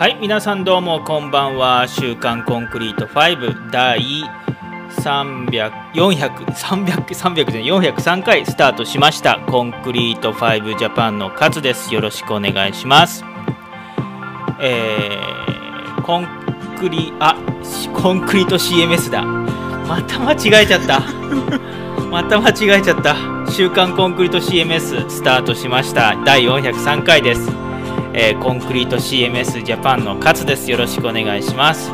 はい皆さんどうもこんばんは「週刊コンクリート5」第300 400 300 300じゃない403回スタートしました。コンクリート5ジャパンの勝です。よろしくお願いします。えー、コンクリあコンクリート CMS だ。また間違えちゃった。また間違えちゃった。週刊コンクリート CMS スタートしました。第403回です。えー、コンクリート CMS ジャパンの勝です。よろしくお願いします。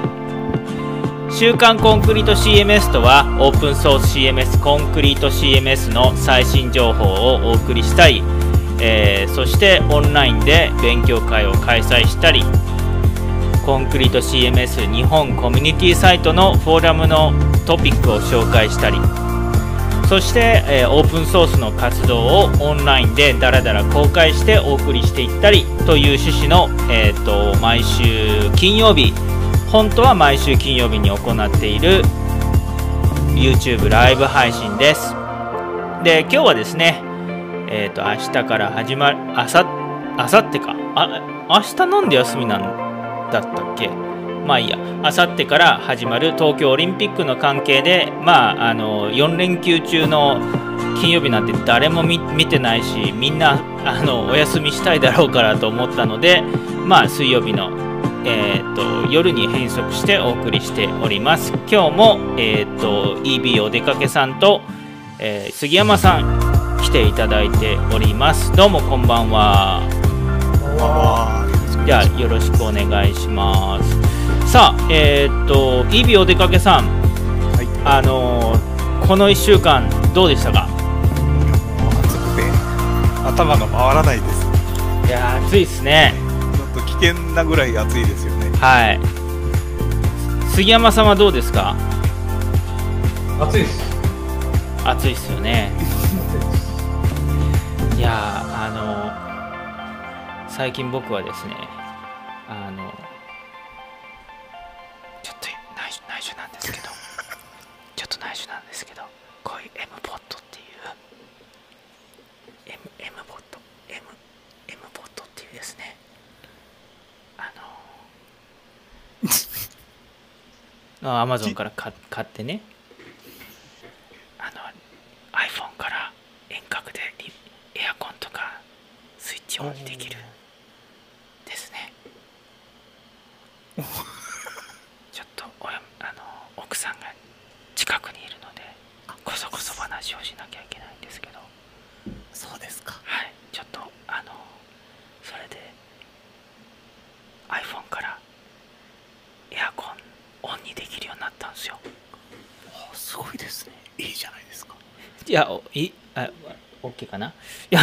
週刊コンクリート CMS とはオープンソース CMS コンクリート CMS の最新情報をお送りしたり、えー、そしてオンラインで勉強会を開催したりコンクリート CMS 日本コミュニティサイトのフォーラムのトピックを紹介したりそして、えー、オープンソースの活動をオンラインでだらだら公開してお送りしていったりという趣旨の、えーと、毎週金曜日本当は毎週金曜日に行っている YouTube ライブ配信です。で今日はですねえっ、ー、と明日から始まるあさあさってか？あ明日なんで休みなんだったっけ？まあいいや、あさってから始まる東京オリンピックの関係で、まあ、あの4連休中の金曜日なんて誰も見てないし、みんなあのお休みしたいだろうからと思ったので、まあ、水曜日の、えーと、夜に変則してお送りしております。今日も、えーと、EB お出かけさんと、えー、杉山さん来ていただいております。どうも。こんばんは。じゃあよろしくお願いします。さあ、えー、っと、イビお出かけさん、はい、あのー、この1週間、どうでしたか？暑くて、頭が回らないです。いや暑いですね。ちょっと危険なぐらい暑いですよね。はい。杉山さんはどうですか？暑いです。暑いですよね。いやあのー、最近僕はですね、アマゾンから買ってねあの iPhone から遠隔でエアコンとかスイッチオンできるですねちょっとおやあの奥さんが近くにいるのでこそこそ話をしなきゃいけないんですけどそうですかはいちょっとあのそれで iPhone からエアコンオンにできるようになったんですよすごいですねいいじゃないですかいやいあ OK かないや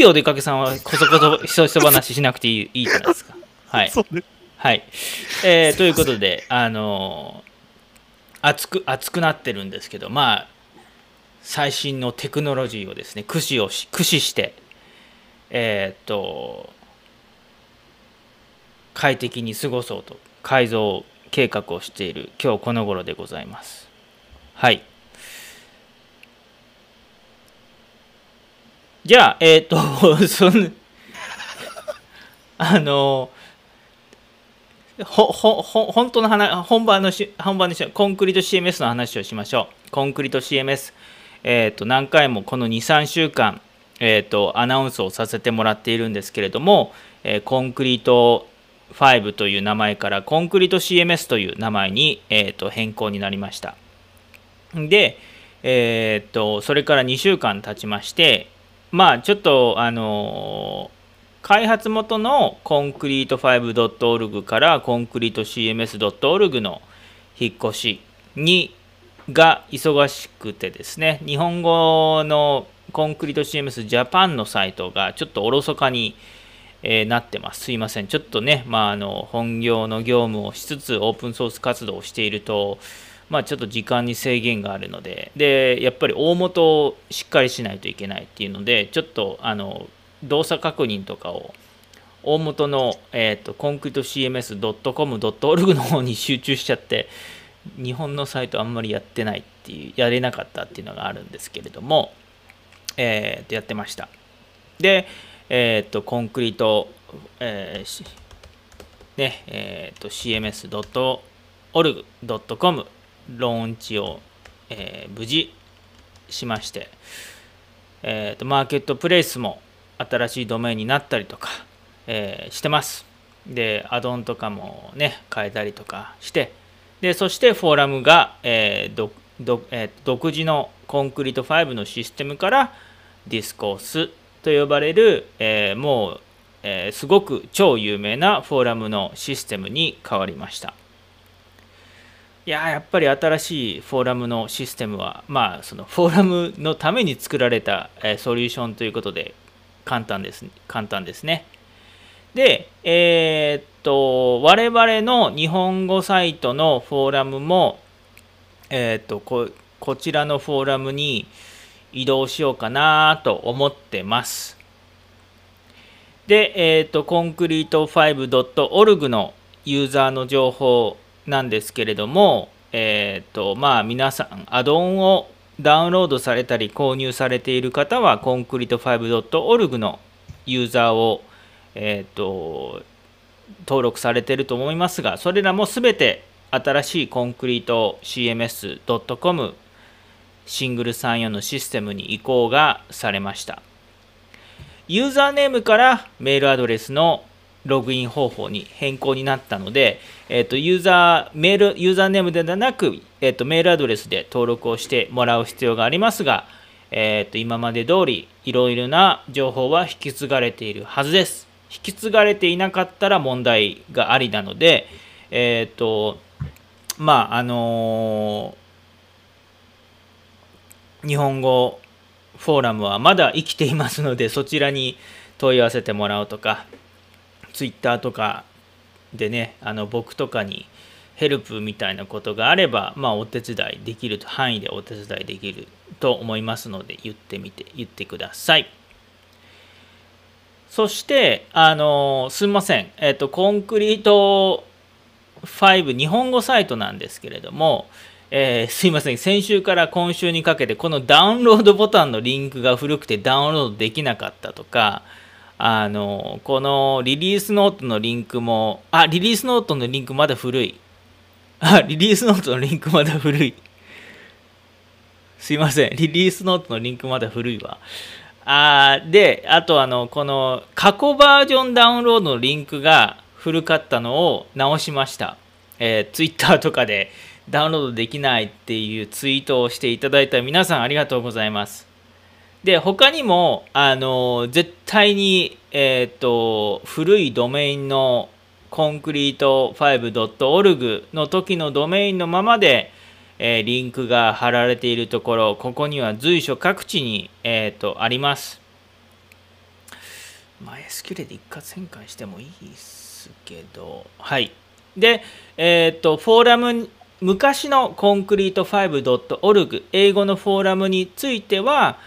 イビオ出かけさんはこそこそひそひそ話しなくていいいいじゃないですか はいはい、えー、ということであのー、熱く熱くなってるんですけどまあ最新のテクノロジーをですね駆使をし駆使してえー、っと快適に過ごそうと改造計画をしている今日この頃でございます。はい。じゃあ、えっ、ー、と、その、あの、ほ、ほ、ほ、本当の話、本番のし、本番のし、コンクリート CMS の話をしましょう。コンクリート CMS、えっ、ー、と、何回もこの2、3週間、えっ、ー、と、アナウンスをさせてもらっているんですけれども、えー、コンクリート5という名前からコンクリート CMS という名前に、えー、と変更になりました。で、えー、とそれから2週間経ちましてまあちょっとあの開発元のコンクリート 5.org からコンクリート CMS.org の引っ越しにが忙しくてですね日本語のコンクリート CMS ジャパンのサイトがちょっとおろそかにえー、なってます。すいません。ちょっとね、まあ、あの本業の業務をしつつオープンソース活動をしていると、まあ、ちょっと時間に制限があるので、で、やっぱり大元をしっかりしないといけないっていうので、ちょっとあの動作確認とかを大元の、えーと、コンクリート CMS.com.org の方に集中しちゃって、日本のサイトあんまりやってないっていう、やれなかったっていうのがあるんですけれども、えー、とやってました。で、えー、とコンクリート、えーね、えー、と cms.org.com ローンチを、えー無事しまして、えー、とマーケットプレイスも新しいドメインになったりとか、えーしてます。で、アドオンとかもね、変えたりとかして、で、そしてフォーラムが、えーどどえー独自の concrete5のシステムから Discourse と呼ばれる、えーもう、えすごく超有名なフォーラムのシステムに変わりました。いややっぱり新しいフォーラムのシステムは、まあ、そのフォーラムのために作られた、えソリューションということで簡単です簡単ですね。で、えーっと、我々の日本語サイトのフォーラムも、えーっとこ、こちらのフォーラムに移動しようかなと思ってます。で、えーっと、コンクリート 5.org のユーザーの情報なんですけれども、えーっと、まあ、皆さん、アドオンをダウンロードされたり購入されている方は、コンクリート 5.org のユーザーを、えー、と登録されていると思いますが、それらもすべて新しいコンクリート CMS.com シングル34のシステムに移行がされました。ユーザーネームからメールアドレスのログイン方法に変更になったので、えー、とユーザーメールユーザーネームではなく、えー、とメールアドレスで登録をしてもらう必要がありますが、えー、と今まで通りいろいろな情報は引き継がれているはずです。引き継がれていなかったら問題がありなので、えっ、と、まあ、あのー日本語フォーラムはまだ生きていますので、そちらに問い合わせてもらうとか、ツイッターとかでね、あの僕とかにヘルプみたいなことがあれば、まあ、お手伝いできる、範囲でお手伝いできると思いますので、言ってみて、言ってください。そして、あのすみません、えっと、コンクリート5、日本語サイトなんですけれども、えーすいません、先週から今週にかけて、このダウンロードボタンのリンクが古くてダウンロードできなかったとか、あのこのリリースノートのリンクも、あ、リリースノートのリンクまだ古い。あ、リリースノートのリンクまだ古い。すいません、リリースノートのリンクまだ古いわ。あで、あとあの、この過去バージョンダウンロードのリンクが古かったのを直しました。えー、Twitter とかでダウンロードできないっていうツイートをしていただいた皆さんありがとうございます。で、他にも、あの、絶対に、えっ、と、古いドメインのコンクリート 5.org の時のドメインのままで、えーリンクが貼られているところ、ここには随所各地に、えー、とあります。まあ、SQL で一括変換してもいいですけど、はい。で、えっ、と、フォーラム、昔のコンクリート 5.org、英語のフォーラムについては、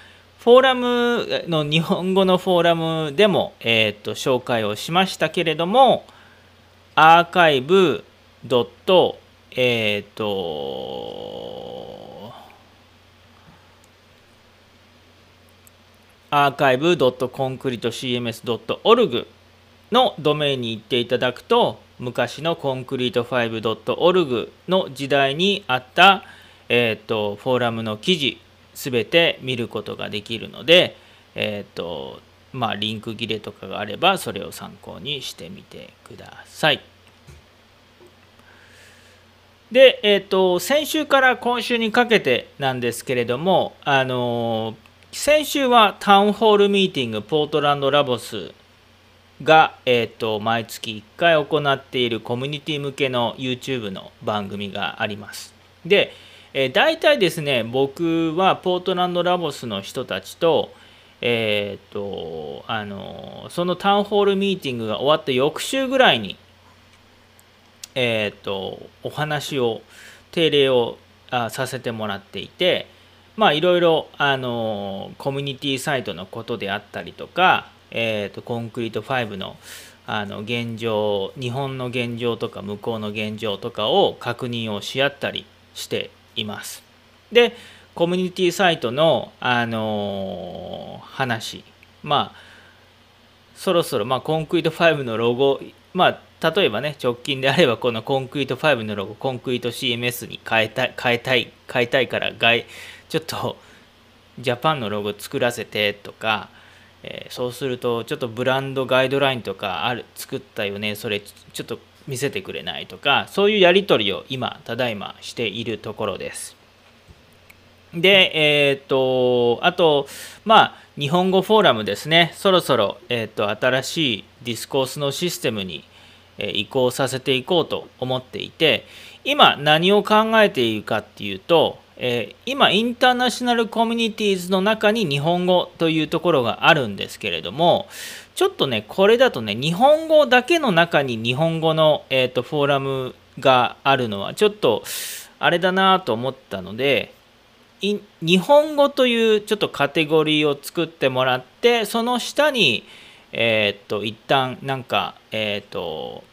フォーラムの日本語のフォーラムでも、えー、と紹介をしましたけれども、アーカイブドットえっ、と、アーカイブ .concretecms.org のドメインに行っていただくと、昔のコンクリート 5.org の時代にあった、えっ、と、フォーラムの記事、すべて見ることができるので、えっ、と、まあ、リンク切れとかがあれば、それを参考にしてみてください。で、えっ、と、先週から今週にかけてなんですけれども、あの先週はタウンホールミーティングポートランドラボスが、えっ、と、毎月1回行っているコミュニティ向けの YouTube の番組があります。で、えー大体ですね、僕はポートランドラボスの人たちと、えっ、と、あのそのタウンホールミーティングが終わった翌週ぐらいに、えー、とお話を定例をあさせてもらっていてまあいろいろあのコミュニティサイトのことであったりとか、えー、とコンクリート5のあの現状日本の現状とか向こうの現状とかを確認をし合ったりしています。でコミュニティサイトの、あの話まあそろそろ、まあ、コンクリート5のロゴまあ例えばね直近であればこのコンクリート5のロゴコンクリート CMS に変えたい変えたい変えたいから外ちょっとジャパンのロゴ作らせてとか、えーそうするとちょっとブランドガイドラインとかある作ったよねそれちょっと見せてくれないとかそういうやり取りを今ただいましているところです。で、えっ、と、あと、まあ、日本語フォーラムですね、そろそろ、えっ、と、新しいディスコースのシステムに、え移行させていこうと思っていて、今何を考えているかっていうと、えー今、インターナショナルコミュニティーズの中に日本語というところがあるんですけれども、ちょっとね、これだとね、日本語だけの中に日本語の、えー、とフォーラムがあるのは、ちょっとあれだなと思ったので、日本語というちょっとカテゴリーを作ってもらってその下にえーっと一旦なんかえーっと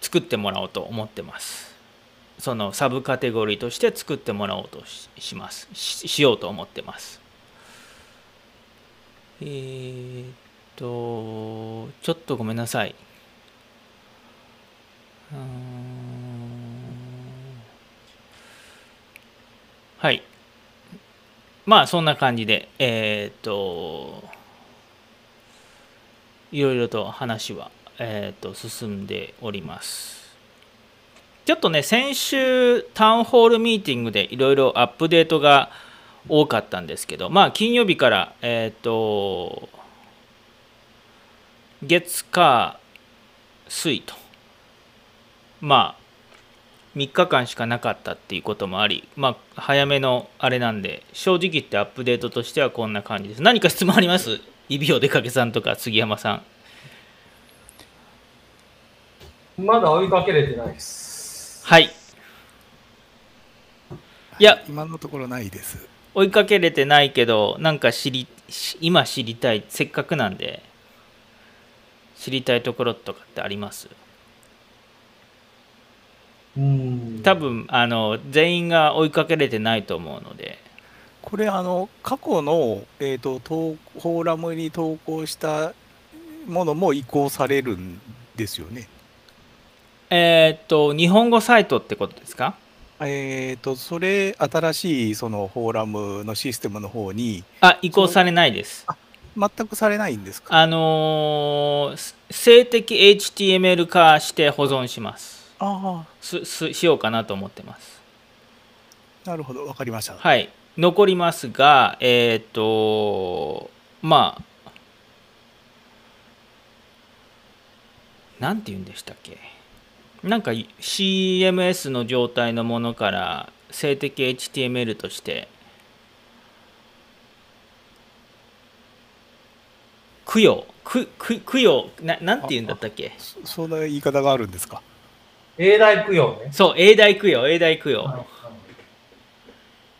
作ってもらおうと思ってます。そのサブカテゴリーとして作ってもらおうとしします。しようと思ってます。えーっとちょっとごめんなさいはい。まあそんな感じで、えーっと、いろいろと話は、えーっと進んでおります。ちょっとね、先週タウンホールミーティングでいろいろアップデートが多かったんですけど、まあ金曜日から、えーっと、月火水と、まあ3日間しかなかったっていうこともあり、まあ、早めのあれなんで、正直言ってアップデートとしてはこんな感じです。何か質問あります？イビオデカケさんとか杉山さん。まだ追いかけれてないです。はい。いや、今のところないです。追いかけれてないけど、なんか知り、し今知りたい、せっかくなんで、知りたいところとかってあります？うん。多分、あの、全員が追いかけれてないと思うので、これあの過去の、えー、と投フォーラムに投稿したものも移行されるんですよね。えーっと、日本語サイトってことですか？えー、とそれ新しいそのフォーラムのシステムの方にあ、移行されないです。全くされないんですか？あのー静的 HTML 化して保存します。あすすしようかなと思ってます。あなるほどわかりました。はい。残りますがえっ、とまあなんて言うんでしたっけ？なんか CMS の状態のものから静的 HTML として供養くく供養ななんて言うんだったっけ？そそんな言い方があるんですか？永代供養ね。そう永代供養永代供養。はい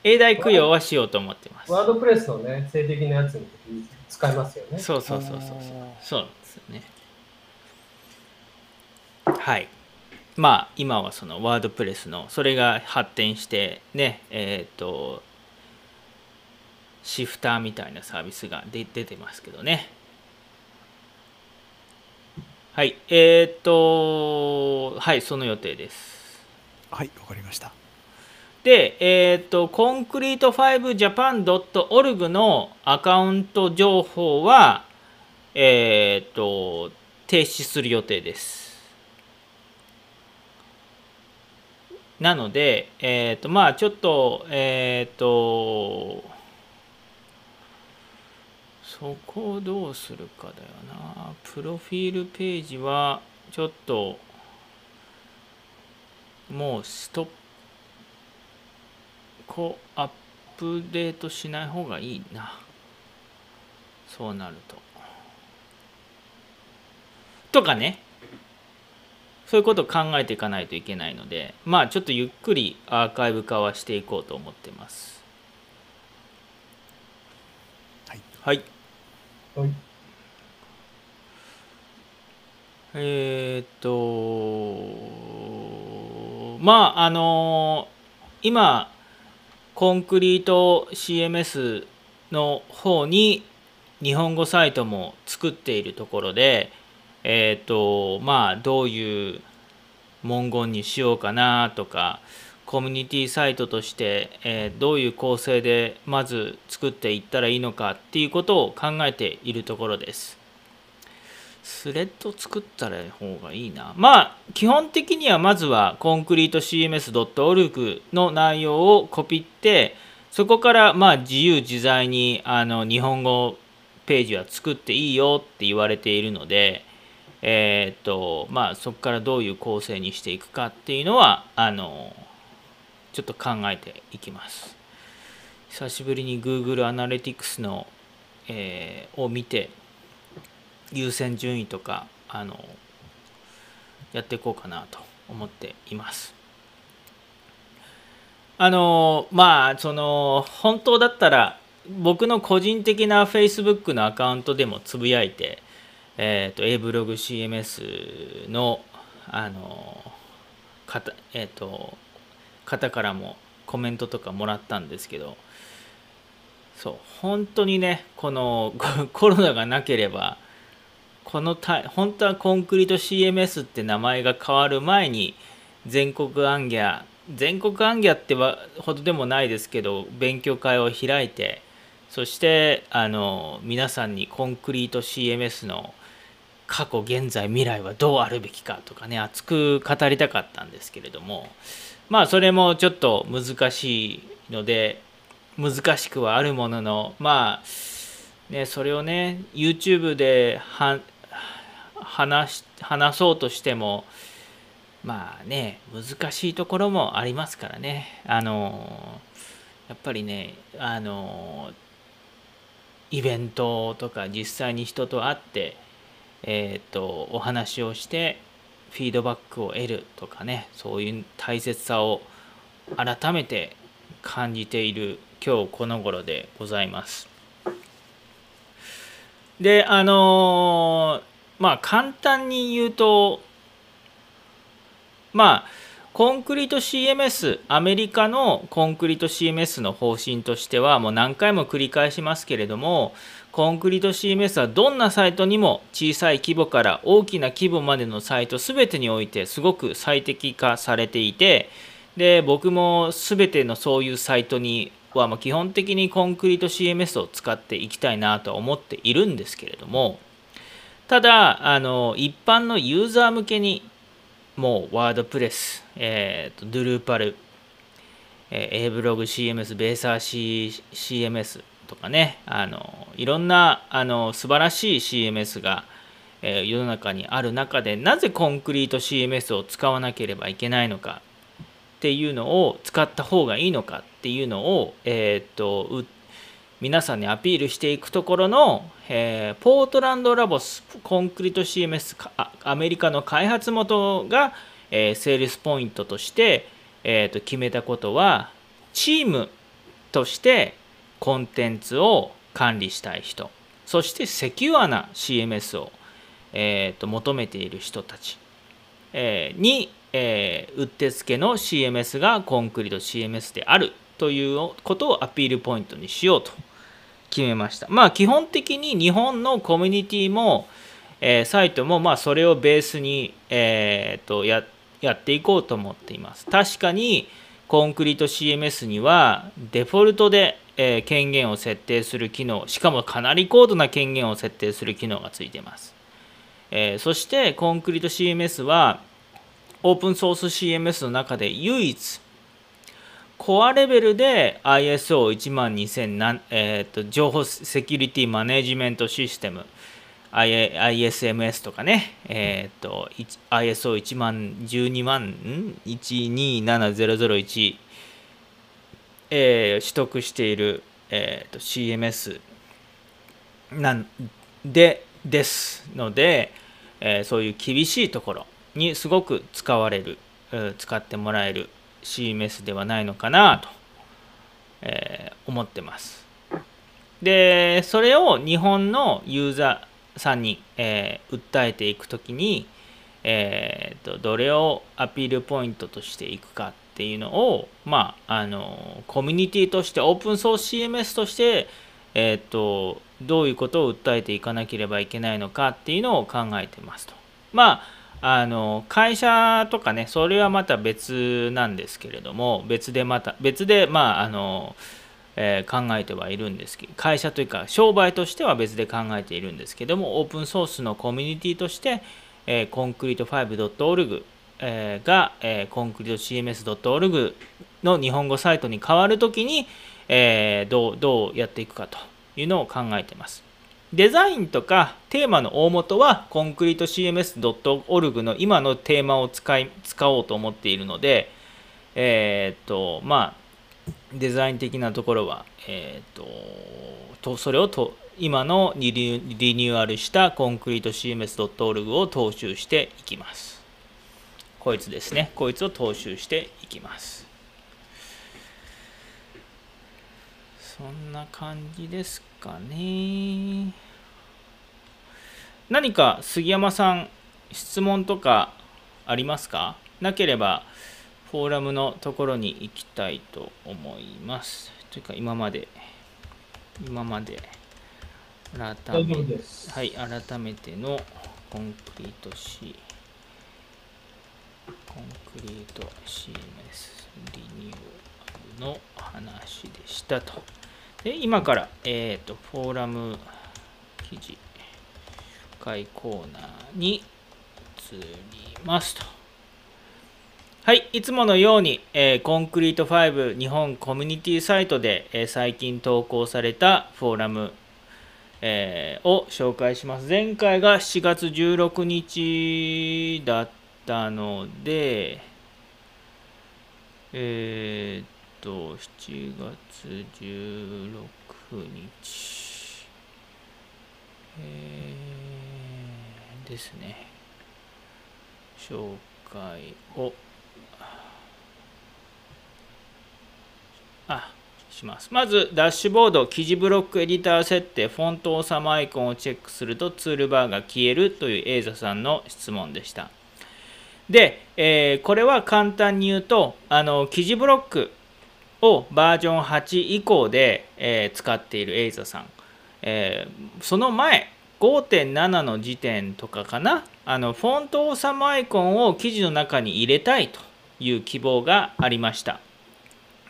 永代供養はしようと思ってます。ワードプレスのね、性的なやつに使いますよね。そうそうそうそうそう。そうなんですよね。はいまあ今はそのワードプレスのそれが発展してねえっ、とシフターみたいなサービスが出出てますけどねはいえっ、とはいその予定ですはいわかりました。で、えっ、と、コンクリート 5japan.org のアカウント情報は、えっ、と、停止する予定です。なので、えっ、と、まあちょっと、えっ、と、そこをどうするかだよな。プロフィールページは、ちょっと、もうストップこうアップデートしない方がいいな。そうなると。とかね。そういうことを考えていかないといけないのでまあちょっとゆっくりアーカイブ化はしていこうと思ってます。はい。はい。はい。えーっとまああの今コンクリート CMS の方に日本語サイトも作っているところでえっ、とまあどういう文言にしようかなとかコミュニティサイトとして、えー、どういう構成でまず作っていったらいいのかっていうことを考えているところです。スレッド作ったら方がいいな。まあ基本的にはまずはコンクリート CMS.org の内容をコピってそこからまあ自由自在にあの日本語ページは作っていいよって言われているので、えー、っとまあそこからどういう構成にしていくかっていうのはあのちょっと考えていきます。久しぶりに Google アナリティクスの、えー、を見て優先順位とかあのやっていこうかなと思っています。あのまあその本当だったら僕の個人的な Facebook のアカウントでもつぶやいてえっ、ー、と A ブログ CMS のあの方えっ、ー、と方からもコメントとかもらったんですけどそう本当にねこの コロナがなければこのた本当はコンクリート CMS って名前が変わる前に全国アンギャ全国アンギャってはほどでもないですけど勉強会を開いてそしてあの皆さんにコンクリート CMS の過去現在未来はどうあるべきかとかね熱く語りたかったんですけれどもまあそれもちょっと難しいので難しくはあるもののまあねそれをね YouTube で話話そうとしてもまあね難しいところもありますからね。あのやっぱりねあのイベントとか実際に人と会ってえっ、とお話をしてフィードバックを得るとかねそういう大切さを改めて感じている今日この頃でございます。であのまあ簡単に言うとまあコンクリート CMS アメリカのコンクリート CMS の方針としてはもう何回も繰り返しますけれどもコンクリート CMS はどんなサイトにも小さい規模から大きな規模までのサイト全てにおいてすごく最適化されていてで僕も全てのそういうサイトにはま基本的にコンクリート CMS を使っていきたいなとは思っているんですけれどもただあの一般のユーザー向けにもうワードプレス、えーと、ドゥルーパル、えー、A ブログ CMS、ベーサー、C、CMS とかね、あのいろんなあの素晴らしい CMS が、えー、世の中にある中で、なぜコンクリート CMS を使わなければいけないのかっていうのを使った方がいいのかっていうのを、えーと、皆さんにアピールしていくところの、えー、ポートランドラボスコンクリート CMS アメリカの開発元が、えー、セールスポイントとして、えーと、決めたことはチームとしてコンテンツを管理したい人そしてセキュアな CMS を、えーと、求めている人たち、えー、に、えー、うってつけの CMS がコンクリート CMS であるということをアピールポイントにしようと決めました。まあ基本的に日本のコミュニティも、えー、サイトもまあそれをベースに、えー、とややっていこうと思っています。確かにコンクリート CMS にはデフォルトで、え、権限を設定する機能、しかもかなり高度な権限を設定する機能がついています。え、そしてコンクリート CMS はオープンソース CMS の中で唯一コアレベルで ISO12000、えーと、情報セキュリティマネジメントシステム ISMS とかね、えーと、ISO1 万12万127001、えー、取得している、えーと、CMS なんでですので、えー、そういう厳しいところにすごく使われる使ってもらえる CMS ではないのかなと、えー、思ってます。で、それを日本のユーザーさんに、えー、訴えていくときに、えーと、どれをアピールポイントとしていくかっていうのを、まあ、あのコミュニティとしてオープンソース CMS として、えーと、どういうことを訴えていかなければいけないのかっていうのを考えてますと。まああの会社とかねそれはまた別なんですけれども別でまた別でまああの、えー、考えてはいるんですけど会社というか商売としては別で考えているんですけどもオープンソースのコミュニティとして、えー、コンクリート 5.org えー、が、えー、コンクリート CMS.org の日本語サイトに変わるときに、えー、どうどうやっていくかというのを考えています。デザインとかテーマの大元はコンクリート CMS.org の今のテーマを使い使おうと思っているので、えー、っと、まあ、デザイン的なところは、えー、っと、とそれをと今のリニューアルしたコンクリート CMS.org を踏襲していきます。こいつですね。こいつを踏襲していきます。そんな感じですかね。何か杉山さん、質問とかありますか？なければ、フォーラムのところに行きたいと思います。というか、今まで、今まで、改めはい、改めてのコンクリート C、コンクリート CMS リニューアルの話でしたと。で、今から、えっ、ー、と、フォーラム記事、会コーナーに移りますと。はい、いつものように、えー、コンクリート5日本コミュニティサイトで、えー、最近投稿されたフォーラム、えー、を紹介します。前回が7月16日だったので、えー、と、7月16日、えー、ですね。紹介を、あ、します。まず、ダッシュボード、記事ブロックエディター設定、フォント王様アイコンをチェックするとツールバーが消えるというエイザさんの質問でした。で、えー、これは簡単に言うと、あの記事ブロックをバージョン8以降で、えー、使っているエイザさん、えー、その前5.7の時点とかかな。あのフォント王様アイコンを記事の中に入れたいという希望がありました。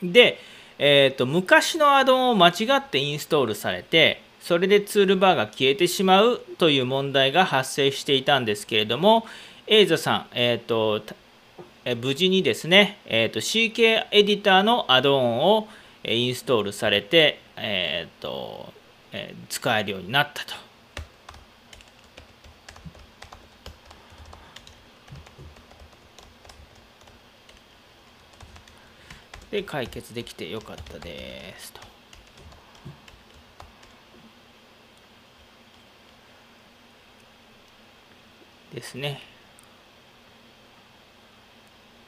で、えーと、昔のアドオンを間違ってインストールされてそれでツールバーが消えてしまうという問題が発生していたんですけれどもエイザさん、えーとえ無事にですね、えーと、CK エディターのアドオンをインストールされて、えーとえー、使えるようになったと。で解決できてよかったですと。ですね。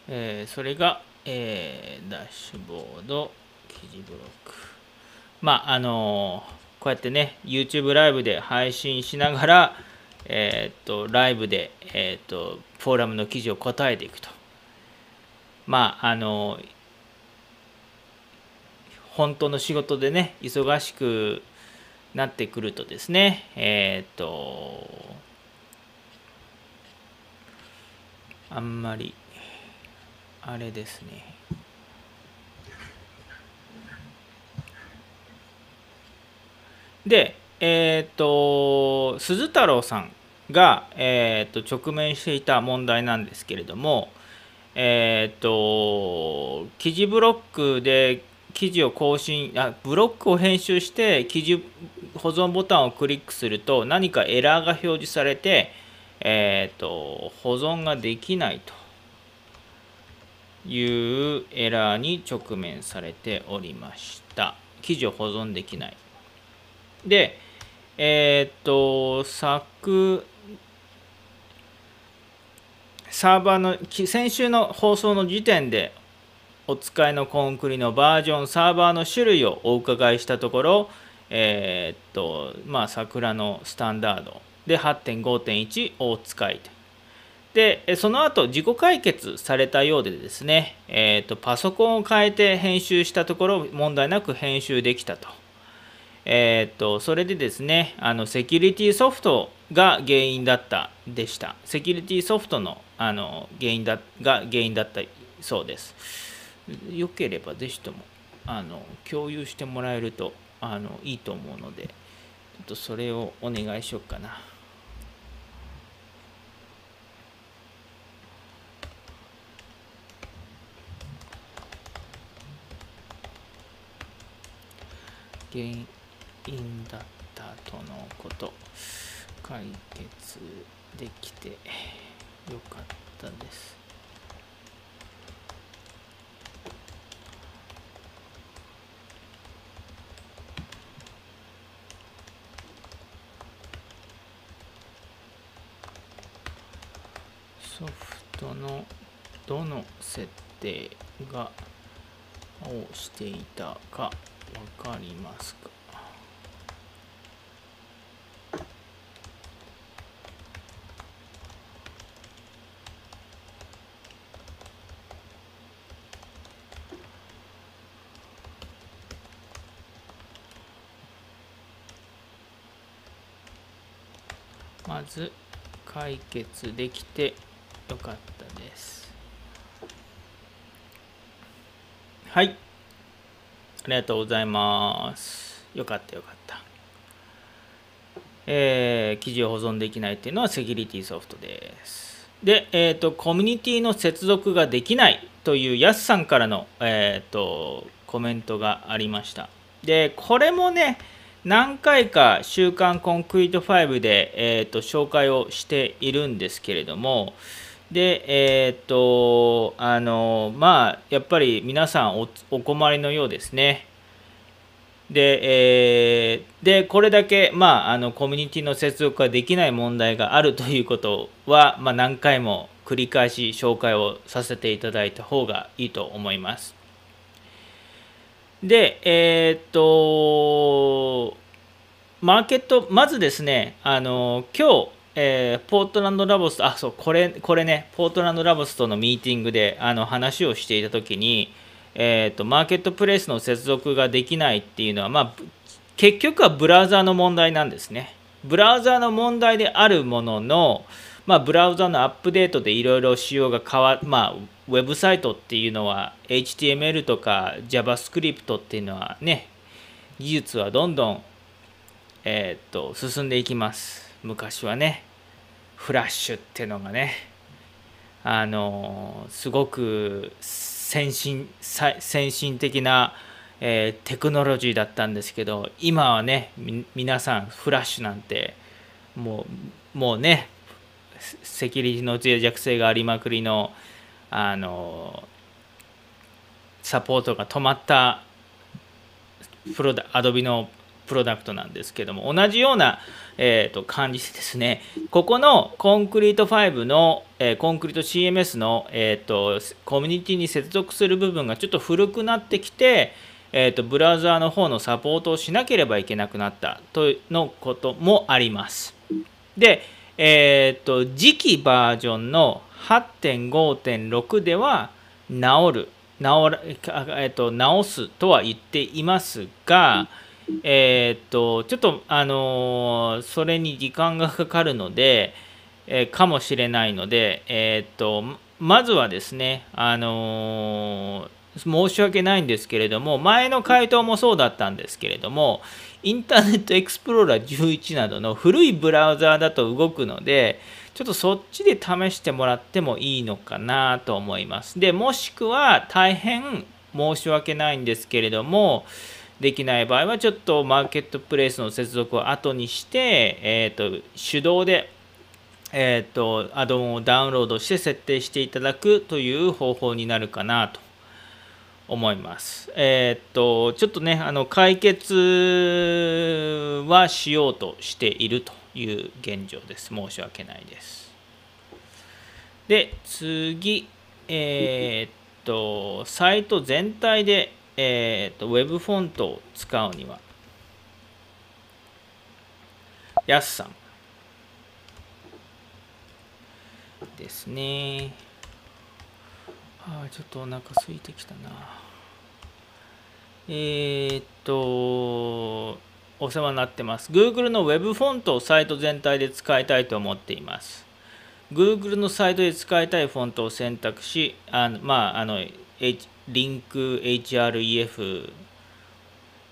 えー、それが、えー、ダッシュボード、記事ブロック。まあ、あのー、こうやってね、YouTube ライブで配信しながら、えっと、ライブで、えっと、フォーラムの記事を答えていくと。まあ、あの本当の仕事でね、忙しくなってくるとですね、えっと、あんまりあれですね。でえっ、と鈴太郎さんが、えー、と直面していた問題なんですけれどもえっ、と記事ブロックで記事を更新あブロックを編集して記事保存ボタンをクリックすると何かエラーが表示されて、えーと保存ができないと。いうエラーに直面されておりました。記事を保存できない。で、えー、っと、昨、サーバーの、先週の放送の時点でお使いのコンクリのバージョン、サーバーの種類をお伺いしたところ、えー、っと、まあ、桜のスタンダードで8.5.1をお使いとでその後自己解決されたようでですね、えーと、パソコンを変えて編集したところ問題なく編集できたと、えー、っとそれでですねあのセキュリティソフトが原因だったでした。セキュリティソフトのあの原因だが原因だったそうです。よければぜひともあの共有してもらえるとあのいいと思うのでちょっとそれをお願いしようかな。原因だったとのこと解決できてよかったです。ソフトのどの設定がをしていたか。わかりますか？まず解決できてよかったです。はい。ありがとうございます。よかったよかった。えー、記事を保存できないっていうのはセキュリティソフトです。で、えーと、コミュニティの接続ができないというやすさんからの、えーとコメントがありました。でこれもね何回か「週刊コンクリート5で」えーと、紹介をしているんですけれどもでえっ、とあのまあやっぱり皆さんお困りのようですねで,、えー、でこれだけ、まあ、あのコミュニティの接続ができない問題があるということは、まあ、何回も繰り返し紹介をさせていただいた方がいいと思います。で、えー、っと、マーケット、まずですね、あの今日、えー、ポートランドラボス、あ、そう、これ、これね、ポートランドラボスとのミーティングであの話をしていたときに、えーと、マーケットプレイスの接続ができないっていうのは、まあ、結局はブラウザーの問題なんですね。ブラウザーの問題であるものの、まあ、ブラウザのアップデートでいろいろ仕様が変わまあ、ウェブサイトっていうのは HTML とか JavaScript っていうのはね技術はどんどん、えー、っと進んでいきます昔はねフラッシュってのがねあのすごく先進先進的な、えー、テクノロジーだったんですけど今はね皆さんフラッシュなんてもうもうねセキュリティの脆弱性がありまくりのあのサポートが止まったプロダアドビのプロダクトなんですけども同じような、えーと、感じでですねここのコンクリート5の、えー、コンクリート CMS の、えーと、コミュニティに接続する部分がちょっと古くなってきて、えーと、ブラウザーの方のサポートをしなければいけなくなったとのこともあります。で、え、ー、と次期バージョンの8.5.6では直る直ら、えっと、直すとは言っていますが、えっとちょっとあのそれに時間がかかるので、えかもしれないので、えっとまずはですねあの申し訳ないんですけれども前の回答もそうだったんですけれどもインターネットエクスプローラー11などの古いブラウザーだと動くのでちょっとそっちで試してもらってもいいのかなと思います。でもしくは大変申し訳ないんですけれどもできない場合はちょっとマーケットプレイスの接続を後にして、えーと、手動で、えーとアドオンをダウンロードして設定していただくという方法になるかなと思います。えー、っと、ちょっとね、あの解決はしようとしているという現状です。申し訳ないです。で、次、えー、っと、サイト全体で、えー、っと、ウェブフォントを使うには、やすさんですね。あちょっとお腹空いてきたなえー、っとお世話になってます。Google の Web フォントをサイト全体で使いたいと思っています。Google のサイトで使いたいフォントを選択し、あのまあ、あの、H、リンク href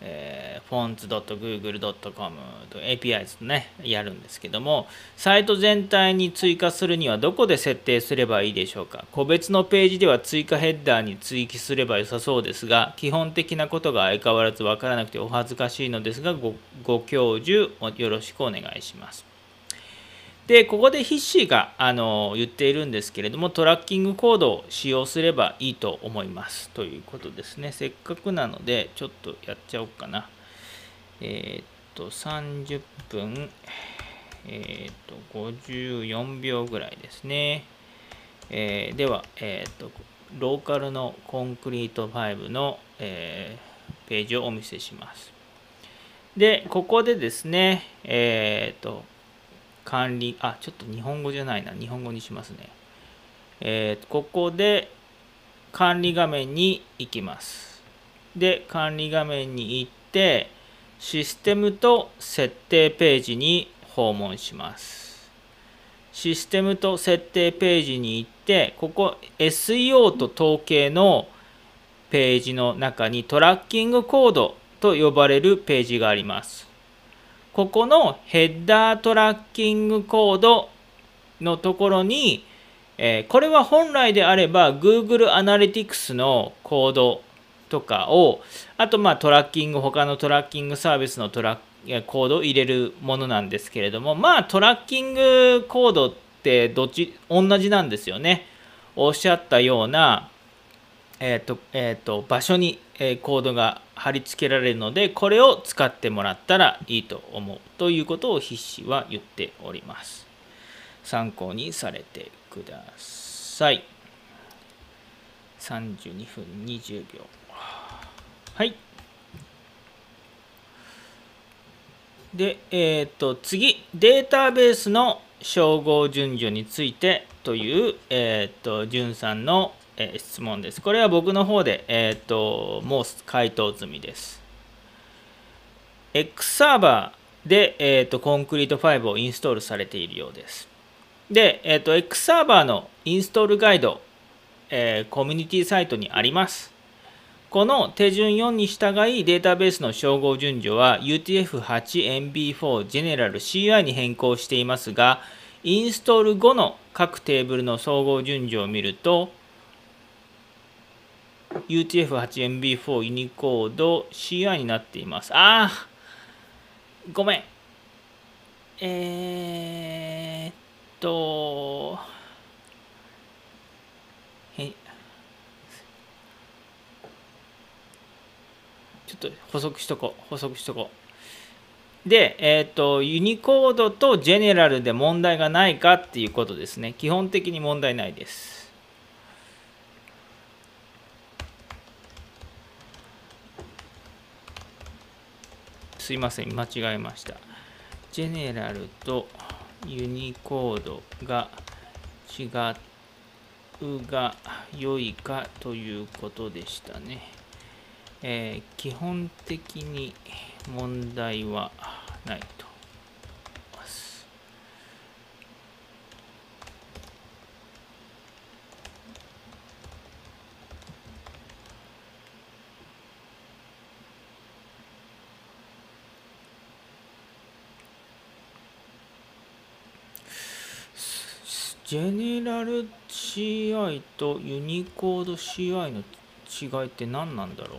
えー、fonts.google.com と APIs とねやるんですけどもサイト全体に追加するにはどこで設定すればいいでしょうか？個別のページでは追加ヘッダーに追記すれば良さそうですが基本的なことが相変わらずわからなくてお恥ずかしいのですがごご教授よろしくお願いします。でここでヒッシーがあの言っているんですけれどもトラッキングコードを使用すればいいと思います。ということですね。せっかくなのでちょっとやっちゃおうかな。えー、っと30分えー、っと54秒ぐらいですね、えー、では、えっとローカルのコンクリート5の、えページをお見せします。でここでですねえっと管理、あ、ちょっと日本語じゃないな、日本語にしますね。えー、ここで管理画面に行きます。で、管理画面に行って、システムと設定ページに訪問します。システムと設定ページに行って、ここ SEO と統計のページの中にトラッキングコードと呼ばれるページがあります。ここのヘッダートラッキングコードのところに、えーこれは本来であれば Google Analytics のコードとかを、あとまあトラッキング、他のトラッキングサービスのトラコードを入れるものなんですけれども、まあトラッキングコードってどっち、同じなんですよね。おっしゃったような、えーとえー、と場所に、えーコードが貼り付けられるのでこれを使ってもらったらいいと思うということを筆詞は言っております。参考にされてください。32分20秒。はい。でえっ、と次。データベースの照合順序についてというえっ、とじゅんさんのえー質問です。これは僕の方で、えー、ともう回答済みです。X サーバーで、えー、とコンクリート5をインストールされているようです。で、えー、と X サーバーのインストールガイド、えコミュニティサイトにあります。この手順4に従いデータベースの照合順序は UTF-8MB4 General CI に変更していますが、インストール後の各テーブルの総合順序を見ると、UTF-8MB4 ユニコード CI になっています。ああごめん。えー、っと、へちょっと補足しとこう。補足しとこう。で、えーっと、ユニコードとジェネラルで問題がないかっていうことですね。基本的に問題ないです。すいません、間違えました。ジェネラルとユニコードが違うが良いかということでしたね。えー基本的に問題はないと思います。ジェネラル CI とユニコード CI の違いって何なんだろう？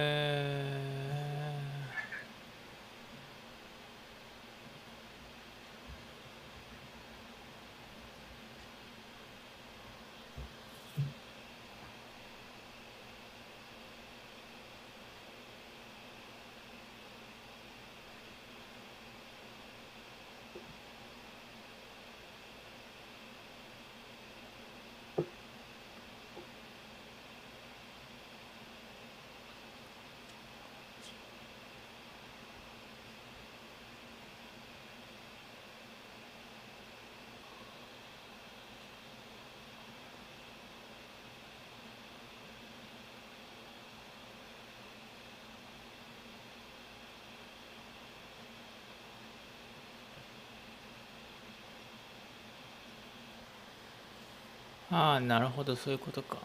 ああなるほどそういうことか。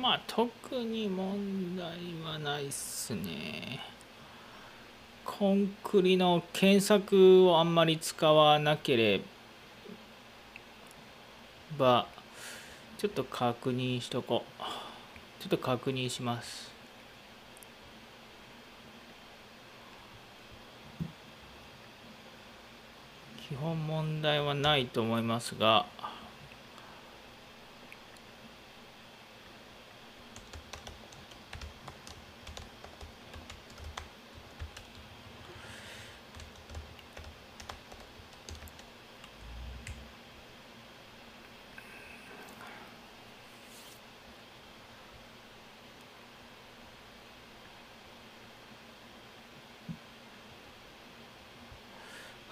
まあ特に問題はないっすね。コンクリの検索をあんまり使わなければちょっと確認しとこう。ちょっと確認します基本問題はないと思いますが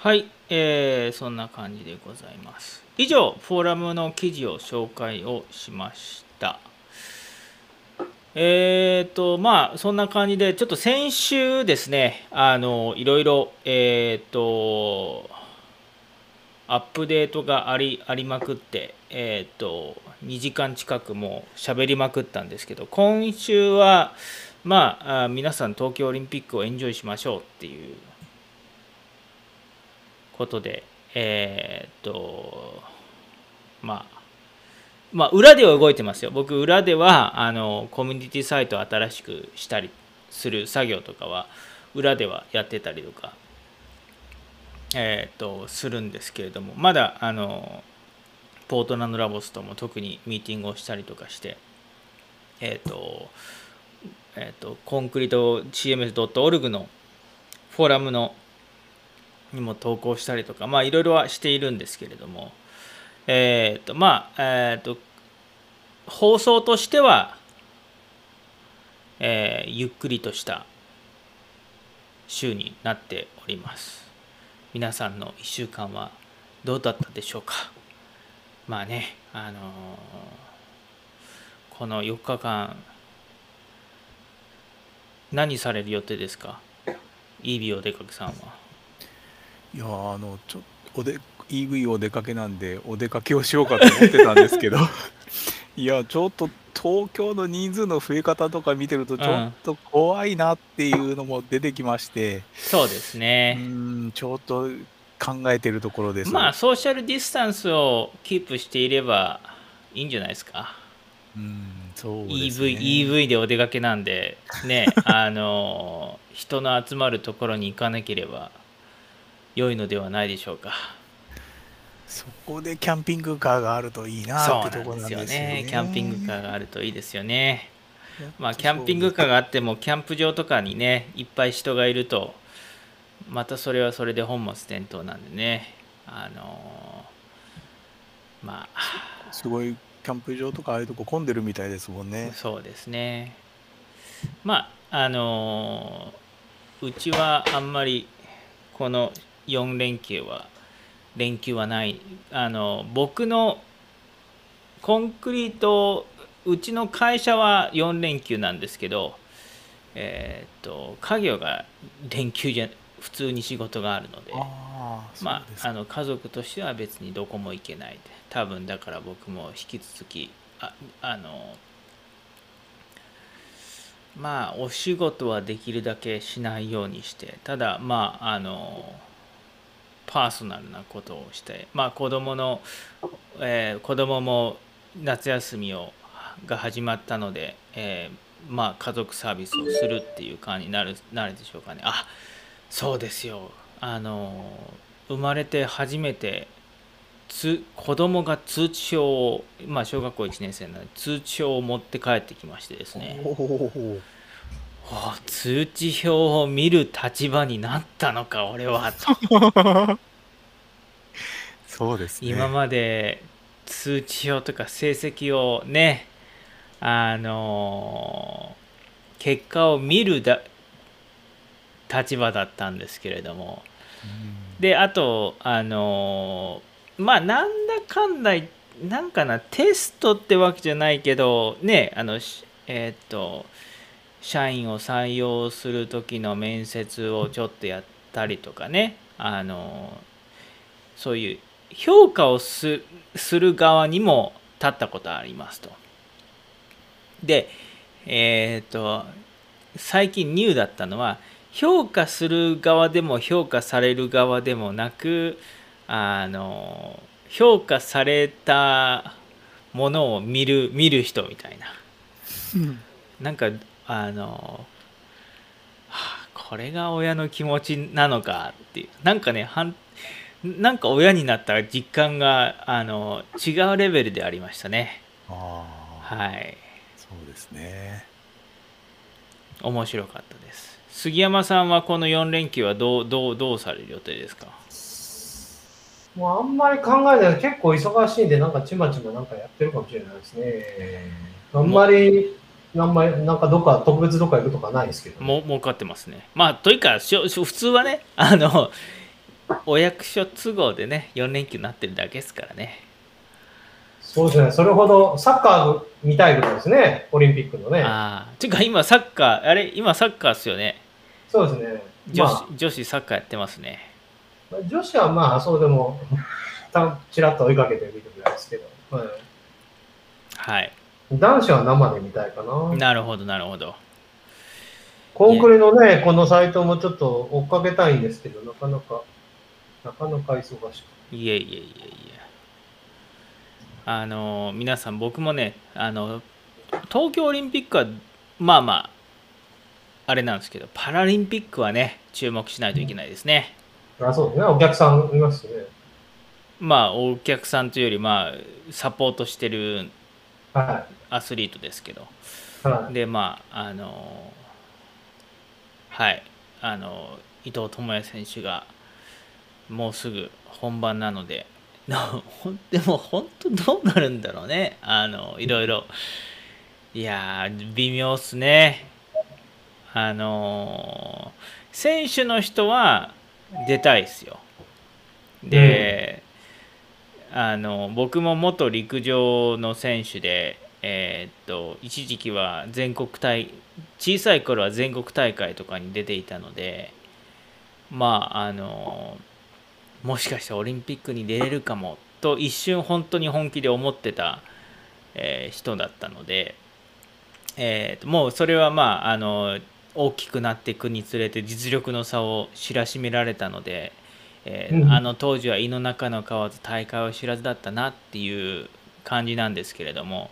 はい、えーそんな感じでございます。以上、フォーラムの記事を紹介をしました。えーと、まあ、そんな感じで、ちょっと先週ですね、あの、いろいろ、えーと、アップデートがありありまくって、えーと、2時間近くもう喋りまくったんですけど、今週は、ま、あ皆さん東京オリンピックをエンジョイしましょうっていうことで、えーっと、まあ、まあ、裏では動いてますよ。僕、裏では、あの、コミュニティサイトを新しくしたりする作業とかは、裏ではやってたりとか、えーっと、するんですけれども、まだ、あの、ポートランドラボスとも特にミーティングをしたりとかして、えーっと、えっと、コンクリート CMS.org のフォーラムのにも投稿したりとか、まあいろいろはしているんですけれども、えっ、と、まあ、えっ、と、放送としては、えーゆっくりとした週になっております。皆さんの1週間はどうだったでしょうか。まあね、あのこの4日間、何される予定ですか？イービーお出かけさんは。いやーあのちょおで EV お出かけなんでお出かけをしようかと思ってたんですけど いやちょっと東京の人数の増え方とか見てるとちょっと怖いなっていうのも出てきまして、そうですうね。ーんちょっと考えてるところです。まあソーシャルディスタンスをキープしていればいいんじゃないですか。うんそうですね EV, EV でお出かけなんでね あの人の集まるところに行かなければ良いのではないでしょうか。そこでキャンピングカーがあるといいなってところなんですよね。ね。キャンピングカーがあるといいですよね。まあキャンピングカーがあってもキャンプ場とかにねいっぱい人がいるとまたそれはそれで本末転倒なんでねあのまあすごいキャンプ場とかああいうとこ混んでるみたいですもんね。そうですね。まあ、あのーうちはあんまりこの4連休は、連休はない。あの僕のコンクリート、うちの会社は4連休なんですけど、えーっと、家業が連休じゃ、普通に仕事があるので、まあ、あの家族としては別にどこも行けないで多分だから僕も引き続きああのまあお仕事はできるだけしないようにしてただまああのパーソナルなことをしてまあ子供の、えー子供も夏休みをが始まったので、えーまあ家族サービスをするっていう感じになるなるでしょうかね。あそうですよ。あの生まれて初めてつ子供が通知表をまあ小学校1年生なので通知表を持って帰ってきましてですね。おおあ通知表を見る立場になったのか俺は。と そうですね。今まで通知表とか成績をねあの結果を見るだ立場だったんですけれども。うん。であとあのまあなんだかんだなんかなテストってわけじゃないけどねあのしえーっと社員を採用する時の面接をちょっとやったりとかね。あのそういう評価をする側にも立ったことありますと。でえっ、と最近ニューだったのは評価する側でも評価される側でもなくあの評価されたものを見る見る人みたいな、なんかあの、はあ、これが親の気持ちなのかっていう。なんかねはんなんか親になった実感があの違うレベルでありましたね。ああ。はい。そうですね。面白かったです。杉山さんはこの4連休はどうどうどうされる予定ですか？もうあんまり考えない結構忙しいんで、なんかちまちまなんかやってるかもしれないですね。あんまり、あんまりなんかどっか特別どっか行くとかないですけど、も儲かってますね。まあというかしょしょ普通はね あのお役所都合でね4連休になってるだけですからね。そうですね、それほどサッカー見たいぐらいですね、オリンピックのね。ああていうか今サッカーあれ今サッカーっすよね。そうですね。女子,、ま女子サッカーやってますね。あ、女子はまあそうでも、たちらっと追いかけて見るぐらいですけど、はい、はい男子は生で見たいかな。なるほどなるほど。コンクリのね、このサイトもちょっと追っかけたいんですけど、なかなか、なかなか忙しく。いえいえいえいえ。あの皆さん僕もねあの東京オリンピックはまあまああれなんですけどパラリンピックはね注目しないといけないですね、あ、そうですね、お客さんいますね。まあお客さんというよりまあサポートしてるはアスリートですけど。い。はい。でまああのはい。あの伊藤智也選手がもうすぐ本番なのでな ほんでも本当どうなるんだろうね。あのいろいろ。いやー微妙っすね。あの選手の人は出たいですよ。で、あの僕も元陸上の選手でえーっと一時期は全国大小さい頃は全国大会とかに出ていたのでまああのもしかしてオリンピックに出れるかもと一瞬本当に本気で思ってた、えー人だったので、えーともうそれはまああの大きくなっていくにつれて実力の差を知らしめられたので、えーうんあの当時は胃の中の蛙大会を知らずだったなっていう感じなんですけれども、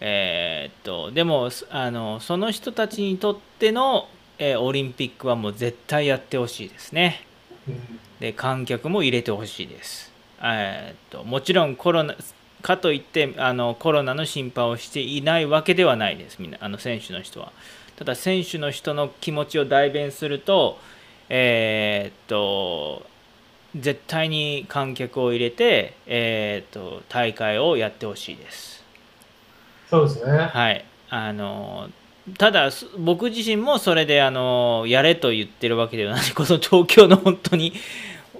えーっとでもすあのその人たちにとっての、えーオリンピックはもう絶対やってほしいですね。うんで観客も入れてほしいです。えーっともちろんコロナかといってあのコロナの心配をしていないわけではないですみんなあの選手の人は。ただ選手の人の気持ちを代弁するとえーっと絶対に観客を入れて、えーっと大会をやってほしいです。そうですね。はい、あのただす僕自身もそれであのやれと言ってるわけではないこの 東京の本当に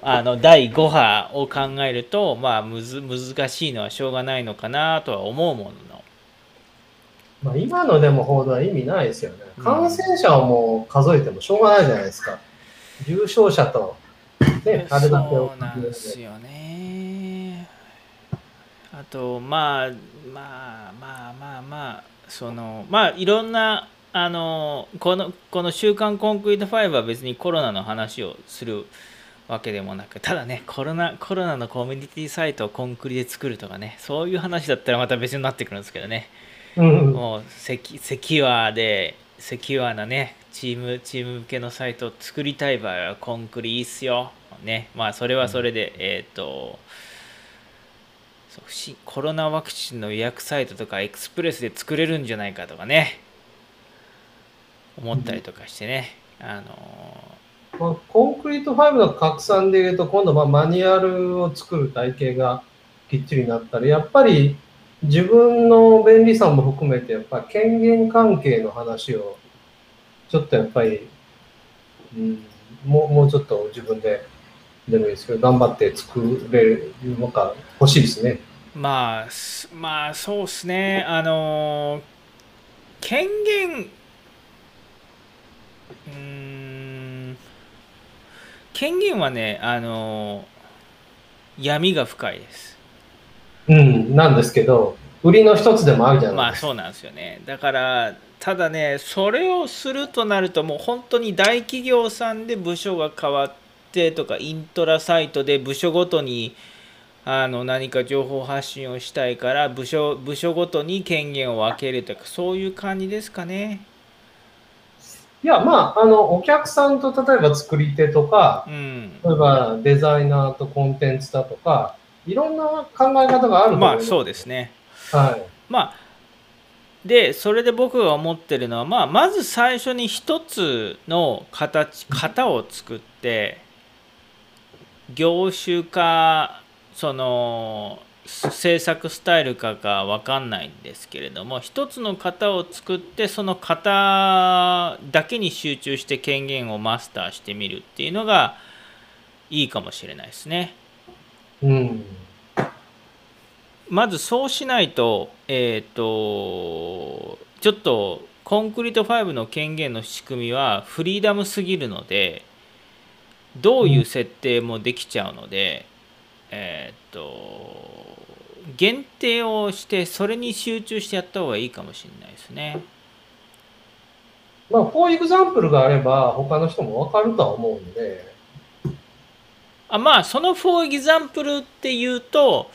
あの第5波を考えると、まあ、むず難しいのはしょうがないのかなとは思うもののまあ、今のでも報道は意味ないですよねうん。感染者をもう数えてもしょうがないじゃないですか。重症者と、ね、あれだけそうなんですよねあとまあまあまあまあまあそのまあいろんなあのこのこの「週刊コンクリート5」は別にコロナの話をするわけでもなくただねコロナコロナのコミュニティサイトをコンクリで作るとかねそういう話だったらまた別になってくるんですけどねうん。もうセキセキュアでセキュアなねチームチーム向けのサイトを作りたい場合はコンクリいいっすよ。ね。まあそれはそれで、えっ、とそうしコロナワクチンの予約サイトとかエクスプレスで作れるんじゃないかとかね。思ったりとかしてね、あのまあ、コンクリート5の拡散でいうと、今度まあマニュアルを作る体系がきっちりなったり、やっぱり自分の便利さも含めて、やっぱり権限関係の話を、ちょっとやっぱり、うん、もうもうちょっと自分ででもいいですけど、頑張って作れるのが欲しいですね。まあすまあそうっすねあの権限うーん権限はねあの闇が深いですうん、なんですけど、売りの一つでもあるじゃないですか。まあそうなんですよねだからただねそれをするとなるともう本当に大企業さんで部署が変わってとかイントラサイトで部署ごとにあの何か情報発信をしたいから部署部署ごとに権限を分けるとかそういう感じですかねいや、まあ、あの、お客さんと例えば作り手とかう、ん例えばデザイナーとコンテンツだとか、いろんな考え方がある。まあそうですねはい。まあでそれで僕が思ってるのは、まあ、まず最初に一つの形型を作って業種かその制作スタイルかが分かんないんですけれども一つの型を作ってその型だけに集中して権限をマスターしてみるっていうのがいいかもしれないですね。うん。まずそうしないと、えっ、と、ちょっとコンクリート5の権限の仕組みはフリーダムすぎるので、どういう設定もできちゃうので、えっ、と、限定をして、それに集中してやった方がいいかもしれないですね。まあ、 for example があれば、他の人もわかるとは思うんで、あまあ、その for example っていうと、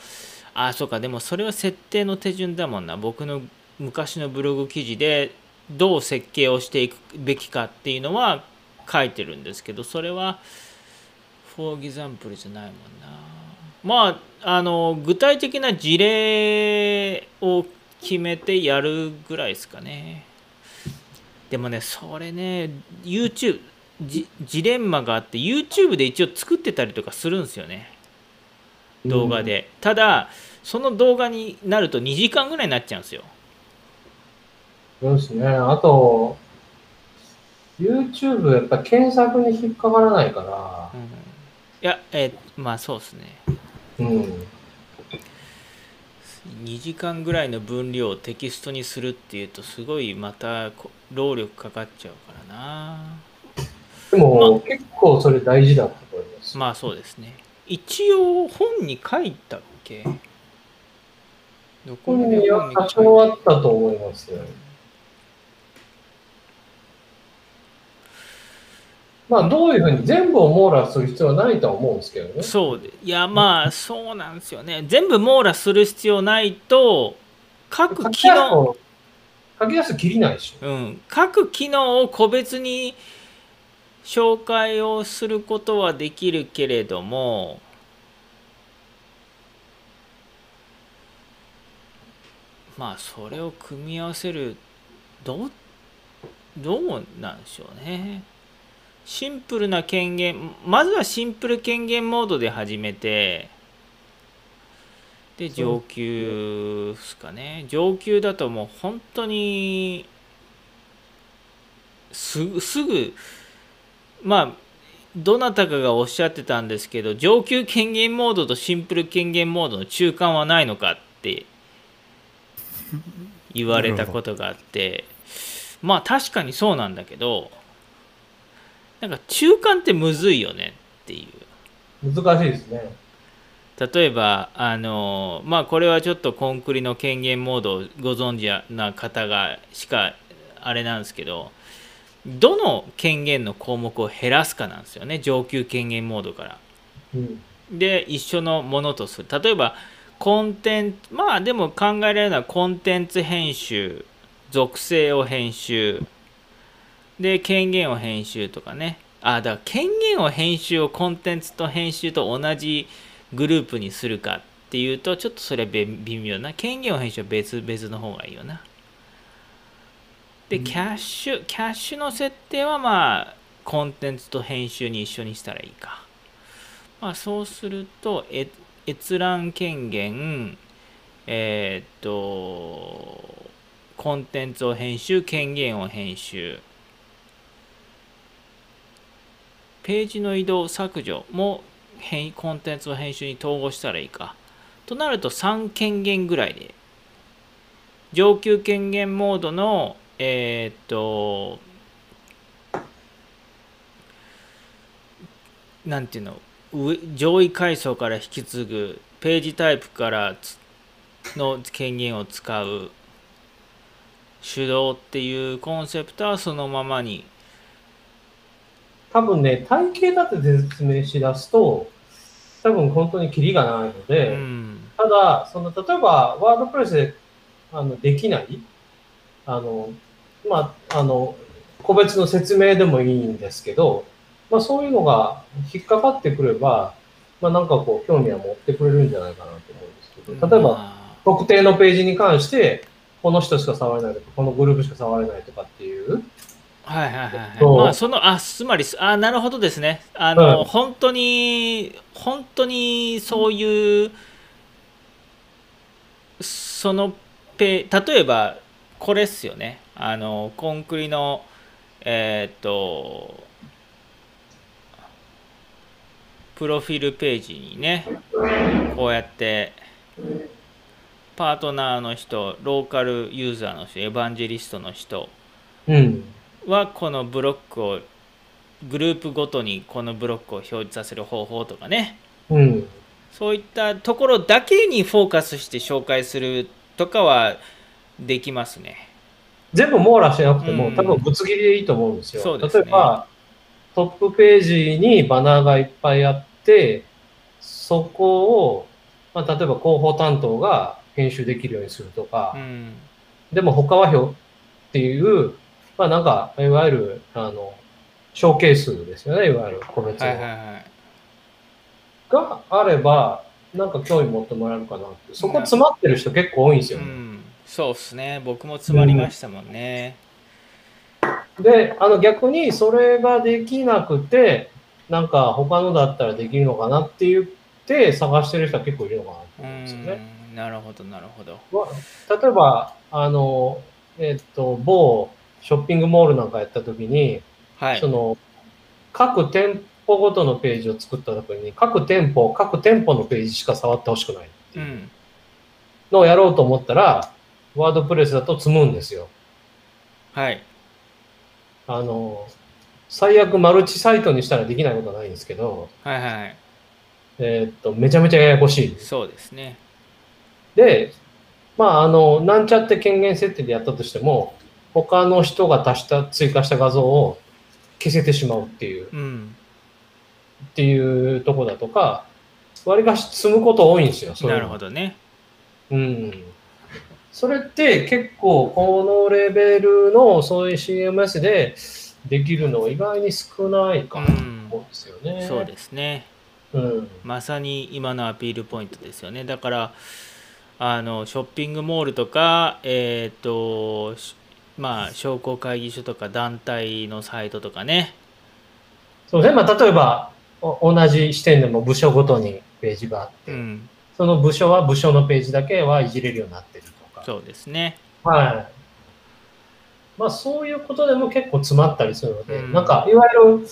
ああ、そうか、でもそれは設定の手順だもんな。僕の昔のブログ記事でどう設計をしていくべきかっていうのは書いてるんですけど、それは for example じゃないもんな。まあ、あの、具体的な事例を決めてやるぐらいですかね。でもね、それね、YouTube、ジジレンマがあって YouTube で一応作ってたりとかするんですよね動画で、ただその動画になると2時間ぐらいになっちゃうんですよ。そうですね。あと、YouTube やっぱ検索に引っかからないかうん。いやえーまあそうですね。ら、うん。2時間ぐらいの分量をテキストにするっていうとすごいまたこ労力かかっちゃうからな。でも、結構それ大事だと思います。まあそうですね一応本に書いたっけ？どこ本にで本は多に書いた少あったと思いますよ。まあ、どういうふうに全部を網羅する必要はないとは思うんですけどね。そうでいやまあそうなんですよね全部網羅する必要ないと各機能、書き出すときりないでしょ。うん、各機能を個別に紹介をすることはできるけれどもまあそれを組み合わせるどうどうなんでしょうね。シンプルな権限まずはシンプル権限モードで始めてで上級ですかね。上級だともう本当にすぐすぐまあどなたかがおっしゃってたんですけど上級権限モードとシンプル権限モードの中間はないのかって言われたことがあってまあ確かにそうなんだけどなんか中間ってむずいよねっていう難しいですね。例えばあのまあこれはちょっとコンクリの権限モードをご存知な方がしかあれなんですけどどの権限の項目を減らすかなんですよね。上級権限モードから。うん。で一緒のものとする。例えばコンテンツまあでも考えられるのはコンテンツ編集属性を編集。で権限を編集とかね。あだから権限を編集をコンテンツと編集と同じグループにするかっていうとちょっとそれはべ微妙な。権限を編集は別々の方がいいよなでキャッシュキャッシュの設定はまあコンテンツと編集に一緒にしたらいいか。まあ、そうすると、え閲覧権限、えーっと、コンテンツを編集、権限を編集、ページの移動、削除も編コンテンツを編集に統合したらいいか。となると3権限ぐらいで、上級権限モードの、えーっと、なんていうの？上位階層から引き継ぐページタイプからの権限を使う手動っていうコンセプトはそのままに多分ね、体系だって説明しだすと、多分本当にキリがないので、うんただ、その例えばワードプレスであのできない、あの、まあ、あの、個別の説明でもいいんですけど、まあそういうのが引っかかってくれば、まあなんかこう興味は持ってくれるんじゃないかなと思うんですけど、例えばま特定のページに関して、この人しか触れないとか、このグループしか触れないとかっていう、あはいはいはい。まあそのあつまりあなるほどですね。あの、はい本当に本当にそういうそのペ例えばこれっすよねあのコンクリのえーっとプロフィールページにねこうやってパートナーの人ローカルユーザーの人エヴァンジェリストの人うん。はこのブロックをグループごとにこのブロックを表示させる方法とかねうん。そういったところだけにフォーカスして紹介するとかはできますね。全部網羅しなくても、うん多分ぶつ切りでいいと思うんですよ。すね例えば、トップページにバナーがいっぱいあって、そこを、まあ、例えば広報担当が編集できるようにするとかう、ん、でも他は表っていう、まあなんか、いわゆる、あの、ショーケースですよね、いわゆる個別の。はいはいはい。があれば、なんか興味持ってもらえるかなって。そこ詰まってる人結構多いんですよね。うん、そうっすね。僕も詰まりましたもんね。で、あの逆にそれができなくて、なんか他のだったらできるのかなって言って探してる人は結構いるのかなとう思うんですよね。ん、なるほどなるほど。わ例えば、あの、えっと、某ショッピングモールなんかやった時に、はいそ。の、各店舗ごとのページを作った時に、各店舗、各店舗のページしか触ってほしくないってう、いうんのをやろうと思ったら、ワードプレスだと積むんですよ。はい。あの、最悪マルチサイトにしたらできないことはないんですけど、はいはい。えーっと、めちゃめちゃややこしい。そうですね。で、まあ、あの、なんちゃって権限設定でやったとしても、他の人が足した、追加した画像を消せてしまうっていう、うん。っていうとこだとか、割かし積むこと多いんですよ、なるほどね。うん。それって結構このレベルのそういう CMS でできるの意外に少ないかなと思うんですよね。そうですね。うん。まさに今のアピールポイントですよね。だから、あのショッピングモールとか、えっ、と、しまあ、商工会議所とか団体のサイトとかね。そうですね。まあ、例えば、お同じ視点でも部署ごとにページがあって、うん、その部署は部署のページだけはいじれるようになってるとか。そうですね。はい。まあ、そういうことでも結構詰まったりするので、うんなんか、いわゆる、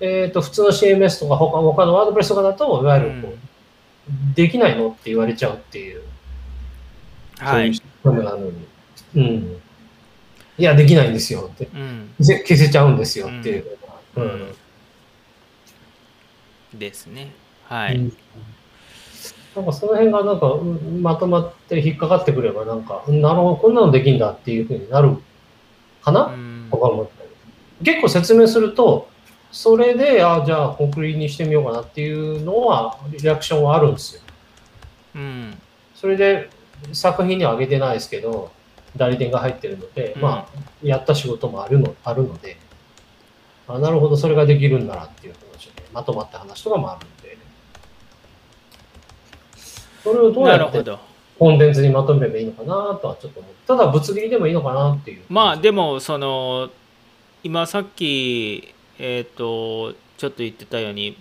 えっ、と、普通の CMS とか他他のワードプレスとかだと、いわゆるこう、できないのって言われちゃうっていう、はい。そういうのに。うん。いや、できないんですよって。うん、消せちゃうんですよっていう。ううんん。ですね。はい。うんなんかその辺がなんかうんまとまって引っかかってくればなんか、うんなるほど、こんなのできんだっていうふうになるかな、うん。とか思ったり結構説明すると、それで、あじゃあコンクリにしてみようかなっていうのは、リアクションはあるんですよ。うん、それで作品には上げてないですけど、代理店が入ってるので、うん。まあ、やった仕事もあるのあるので、あなるほど、それができるんならっていう話で、まとまった話とかもある。んで、それをどうやって。コンテンツにまとめればいいのかなとはちょっと思ただぶつ切りでもいいのかなっていう。まあでもその今さっきえっ、とちょっと言ってたように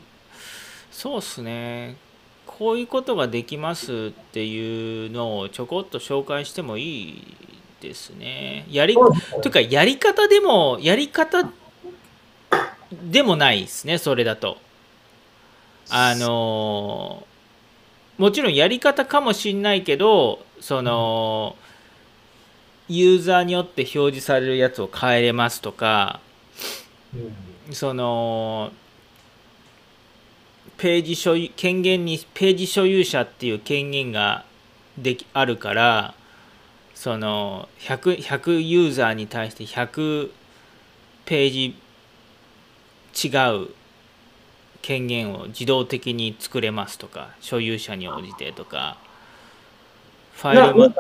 そうっすねこういうことができますっていうのをちょこっと紹介してもいいですね。やりというかやり方でもやり方でもないですねそれだと。あのもちろんやり方かもしんないけどそのユーザーによって表示されるやつを変えれますとかうん。そのページ所有権限にページ所有者っていう権限ができあるからその 100, 100ユーザーに対して100ページ違う権限を自動的に作れますとか所有者に応じてとかファイルもな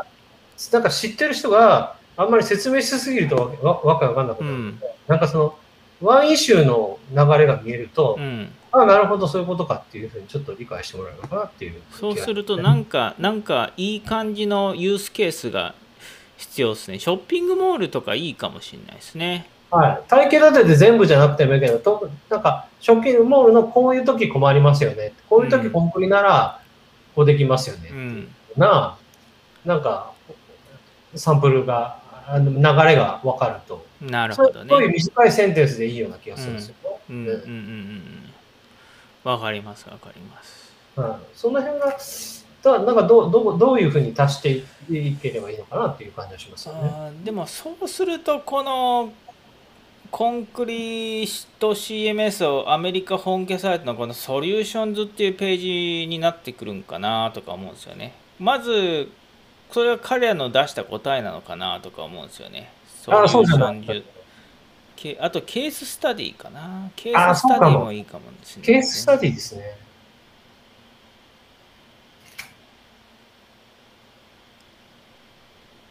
なんか知ってる人があんまり説明しすぎるとわわわけわかんなくなる、うん。なんかそのワンイシューの流れが見えると、うん。ああなるほどそういうことかっていうふうにちょっと理解してもらえるのかなっていうそうするとなんかなんかいい感じのユースケースが必要ですね。ショッピングモールとかいいかもしれないですねはい、体系立てて全部じゃなくてもいいけど、となんか、ショッピングモールのこういう時困りますよね。こういう時コンプリなら、こうできますよね。うんな、なんか、サンプルが、あの流れが分かると、なるほどねそういう短いセンテンスでいいような気がするんですよね。うんうんうんわかりますわかりますうんその辺が、だなんかどうどうどういうふうに足していければいいのかなっていう感じがしますよね。でもそうするとこのコンクリート CMS をアメリカ本家サイトのこの Solutions っていうページになってくるんかなとか思うんですよね。まずそれは彼らの出した答えなのかなとか思うんですよね。ああ、そうじゃない Solutions。あとケーススタディかな。あーケーススタディもいいかもですね。ケーススタディですね。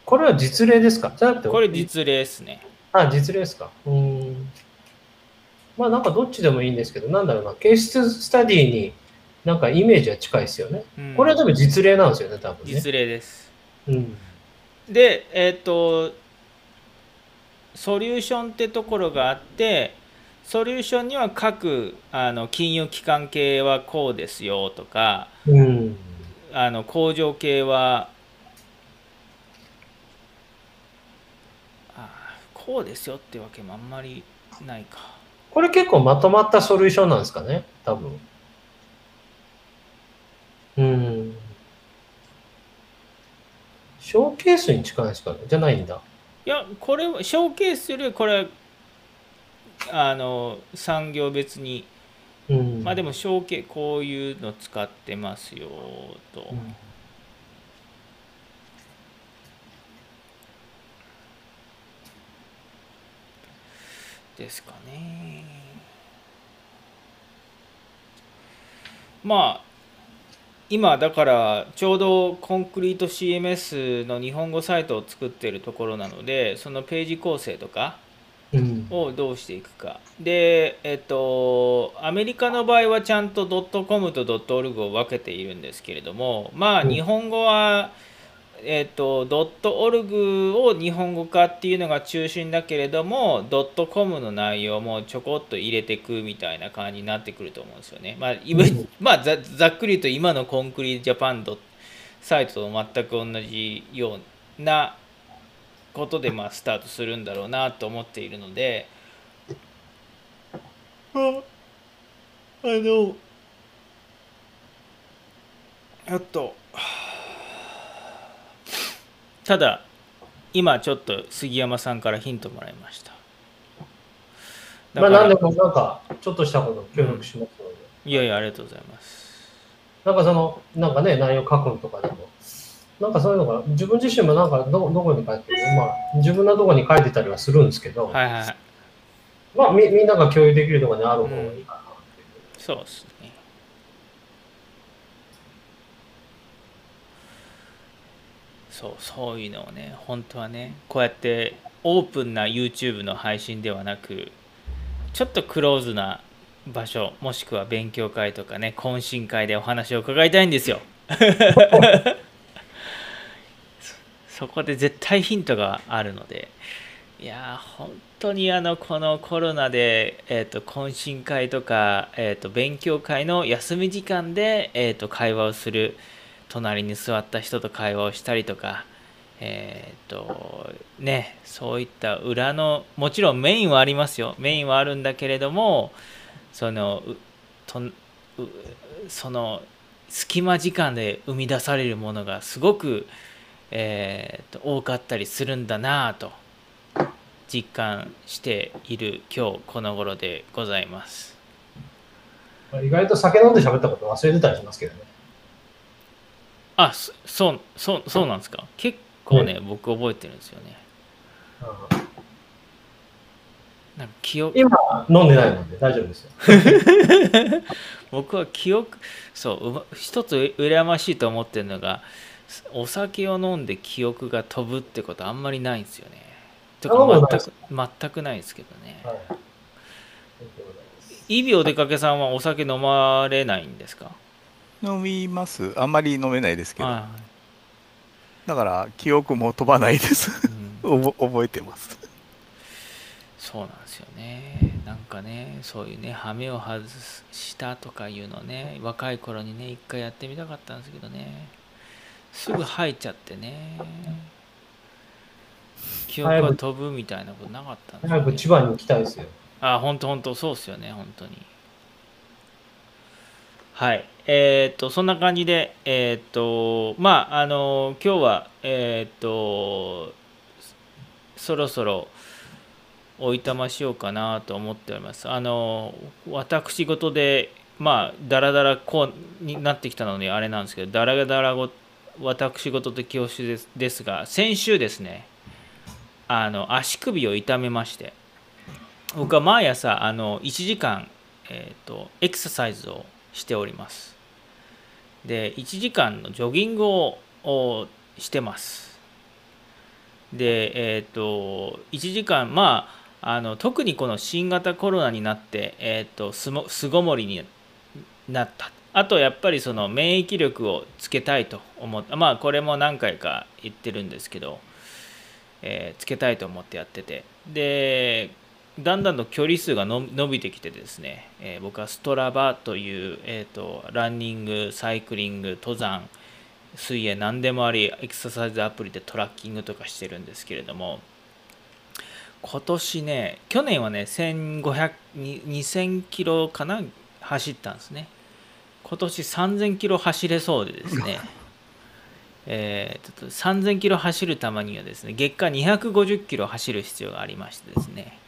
これは実例ですか？これ実例ですねあ、実例ですか。うーん。まあなんかどっちでもいいんですけど、なんだろうな、ケーススタディになんかイメージは近いですよね。うんこれは多分実例なんですよね、多分ね。実例ですうん。でえっ、とソリューションってところがあってソリューションには各あの金融機関系はこうですよとかうん。あの工場系はあこうですよってわけもあんまりないかこれ結構まとまったソリューションなんですかね、多分。うん。ショーケースに近いですかね？じゃないんだ。いやこれはショーケースよりはこれはあの産業別にうん。まあでもショーケーこういうの使ってますよと。うんですかね。まあ今だからちょうどコンクリート CMS の日本語サイトを作ってるところなのでそのページ構成とかうん。をどうしていくかでえっとアメリカの場合はちゃんと .com と .org を分けているんですけれどもまあうん日本語はえっと .org を日本語化っていうのが中心だけれども .com の内容もちょこっと入れていくみたいな感じになってくると思うんですよね。まあまあざざっくり言うと今のコンクリートジャパンドサイトと全く同じようなことでまあスタートするんだろうなと思っているので。ああのあとただ今ちょっと杉山さんからヒントもらいました。だまあからなんでもなんかちょっとしたこと協力しますので。いやいやありがとうございます。なんかその、なんかね、内容書くのとかでも、なんかそういうのが、自分自身もなんかど、どこに書いてるまあ、自分のところに書いてたりはするんですけど、はいはいはい。まあみ、みんなが共有できるところにある方がいいかなっていう。そうですねそうそういうのをね本当はねこうやってオープンな YouTube の配信ではなくちょっとクローズな場所もしくは勉強会とかね懇親会でお話を伺いたいんですよ。そこで絶対ヒントがあるので。いやー本当にあのこのコロナで、えー、と懇親会とか、えー、と勉強会の休み時間で、えー、と会話をする隣に座った人と会話をしたりとかえっ、とねそういった裏のもちろんメインはありますよメインはあるんだけれどもそのとその隙間時間で生み出されるものがすごく、えー、と多かったりするんだなぁと実感している今日この頃でございます。意外と酒飲んで喋ったこと忘れてたりしますけどね。あそそうそうそうなんですか？結構ね、僕覚えてるんですよね。うんなんか記憶今、飲んでないので大丈夫ですよ。僕は記憶そう一つう羨ましいと思ってるのがお酒を飲んで記憶が飛ぶってことあんまりないんですよね。とか全く全くないですけどね。はい。います。イビお出かけさんはお酒飲まれないんですか？飲みます。あんまり飲めないですけど。はだから記憶も飛ばないです。い、うん。覚えてます。そうなんですよね。なんかねそういうね羽目を外したとかいうのね若い頃にね一回やってみたかったんですけどね。すぐ吐いちゃってね。記憶が飛ぶみたいなことなかったんですよ、ね。早く、千葉に行きたいですよ。あ本当本当そうっすよね本当に。はいえーとそんな感じでえーっとまああの今日はえーとそろそろおいたましようかなと思っております。あの私事でまあだらだらこうになってきたのであれなんですけどだらだらご私事で恐縮ですですが先週ですねあの足首を痛めまして僕は毎朝あの1時間、えー、とエクササイズをしております。で1時間のジョギングをしてます。でえっ、と1時間まああの特にこの新型コロナになって、えー、と巣も巣ごもりになった。あとやっぱりその免疫力をつけたいと思ったまあこれも何回か言ってるんですけど、えーつけたいと思ってやってて。でだんだんと距離数がの伸びてきてですね、えー僕はストラバという、えー、とランニングサイクリング登山水泳何でもありエクササイズアプリでトラッキングとかしてるんですけれども今年ね去年はね1500に2000キロかな走ったんですね。今年3000キロ走れそうでですね。えーちょっと3000キロ走るためにはですね月間250キロ走る必要がありましてですね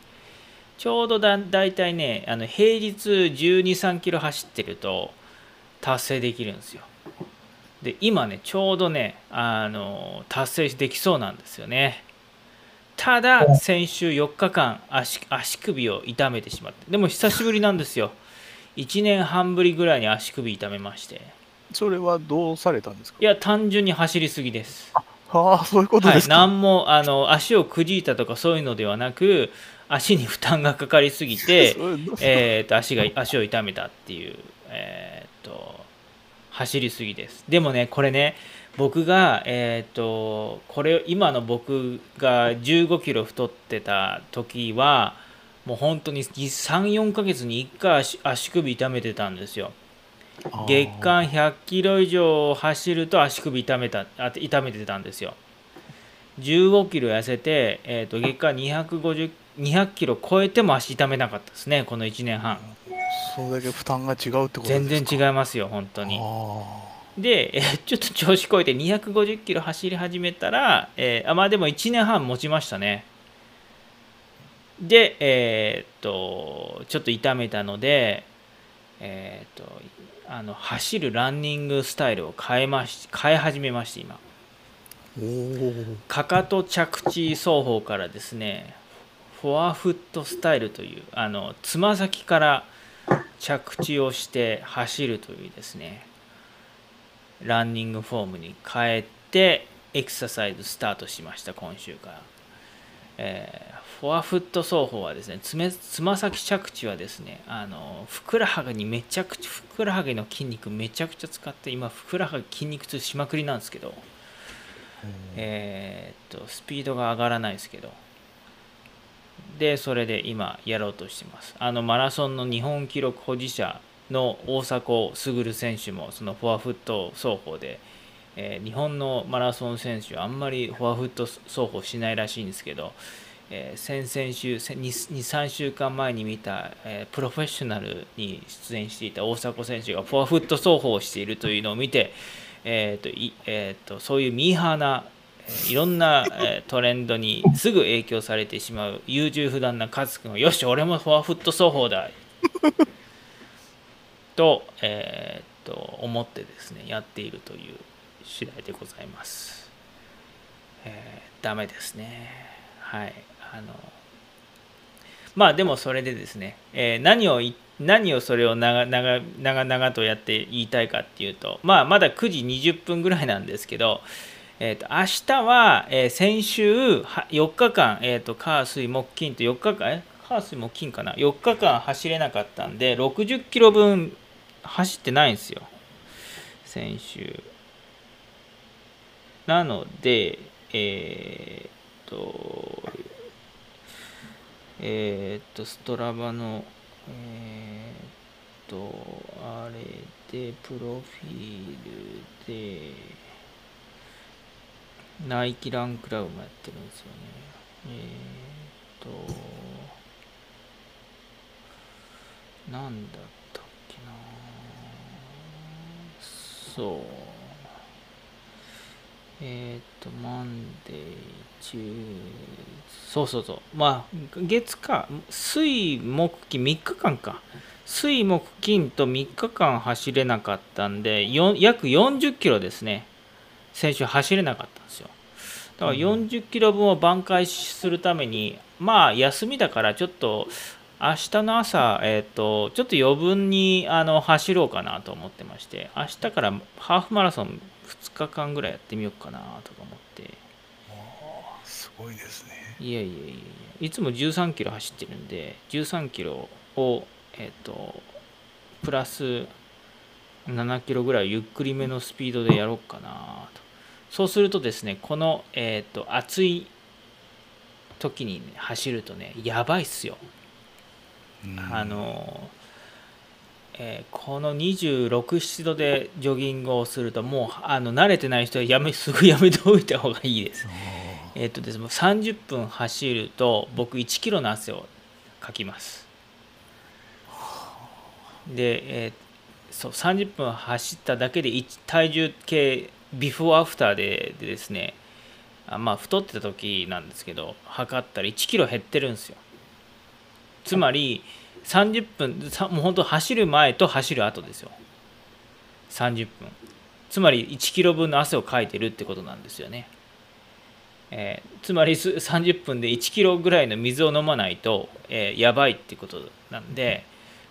ちょうどだだいたいねあの平日1 2 3キロ走ってると達成できるんですよ。で今ねちょうどねあの達成できそうなんですよね。ただ先週4日間足足首を痛めてしまって。でも久しぶりなんですよ。1年半ぶりぐらいに足首痛めまして。それはどうされたんですか？いや単純に走りすぎですああそういうことはい、ですか、何もあの足をくじいたとかそういうのではなく足に負担がかかりすぎて えー、と足が 足を痛めたっていう、えー、と走りすぎです。でもねこれね僕が、えー、とこれ今の僕が1 5キロ太ってた時はもう本当に34ヶ月に1回足足首痛めてたんですよ月間100キロ以上走ると足首痛めたあ痛めてたんですよ。15キロ痩せて、えー、と月間250 200キロ超えても足痛めなかったですねこの1年半。それだけ負担が違うってことですか？全然違いますよ本当に。あで、えーちょっと調子こいて250キロ走り始めたら、えーあまあでも1年半持ちましたね。でえーっとちょっと痛めたのでえーっとあの走るランニングスタイルを変えまし変え始めまして今。かかと着地走法からですねフォアフットスタイルというあのつま先から着地をして走るというですねランニングフォームに変えてエクササイズスタートしました今週から、えーフォアフット走法はですねつめつま先着地はですねあのふくらはぎにめちゃくちゃふくらはぎの筋肉めちゃくちゃ使って今ふくらはぎ筋肉痛しまくりなんですけどえーっとスピードが上がらないですけどでそれで今やろうとしてます。あのマラソンの日本記録保持者の大迫傑選手もそのフォアフット走法で、えー日本のマラソン選手はあんまりフォアフット走法しないらしいんですけど、えー先々週23週間前に見た、えープロフェッショナルに出演していた大迫選手がフォアフット走法をしているというのを見て、えーといえーとそういうミーハーな、えーいろんな、えトレンドにすぐ影響されてしまう優柔不断な勝君はよし俺もフォアフット走法だと,、えー、と思ってですねやっているという次第でございます。えー、ダメですね。はい。あのまあでもそれでですね、えー何を何をそれを長々長々とやって言いたいかっていうと、まあまだ9時20分ぐらいなんですけど、えー、と明日は、えー先週4日間、えー、と火水木金と4日間え火水木金かな？4日間走れなかったんで60キロ分走ってないんですよ。先週。なのでえーっとえっとストラバのえっとあれでプロフィールでナイキランクラブもやってるんですよね。えーっとなんだったっけな。そう。えっ、と、マンデー、チューそうそうそう。まあ、月か、水、木、金、3日間か。水、木、金と3日間走れなかったんで、約40キロですね。先週走れなかったんですよ。だから40キロ分を挽回するために、まあ、休みだからちょっと、明日の朝、えっ、と、ちょっと余分にあの走ろうかなと思ってまして、明日からハーフマラソン2日間ぐらいやってみようかなとか思って、すごいですね。いやいやいやいや、いつも13キロ走ってるんで、13キロを、えっ、と、プラス7キロぐらいゆっくりめのスピードでやろうかなと。そうするとですね、この、えっ、と、暑い時に、ね、走るとね、やばいっすよ。うんあの、えーこの26、7度でジョギングをすると、もうあの慣れてない人はやめすぐやめておいた方がいいです。えっ、とですね、もう30分走ると、僕1キロの汗をかきます。で、えーそう30分走っただけで一体重計ビフォーアフターででですねあまあ太ってた時なんですけど測ったら1キロ減ってるんですよつまり30分さもう本当走る前と走る後ですよ。30分つまり1キロ分の汗をかいてるってことなんですよね、えーつまり30分で1キロぐらいの水を飲まないと、えーやばいってことなんで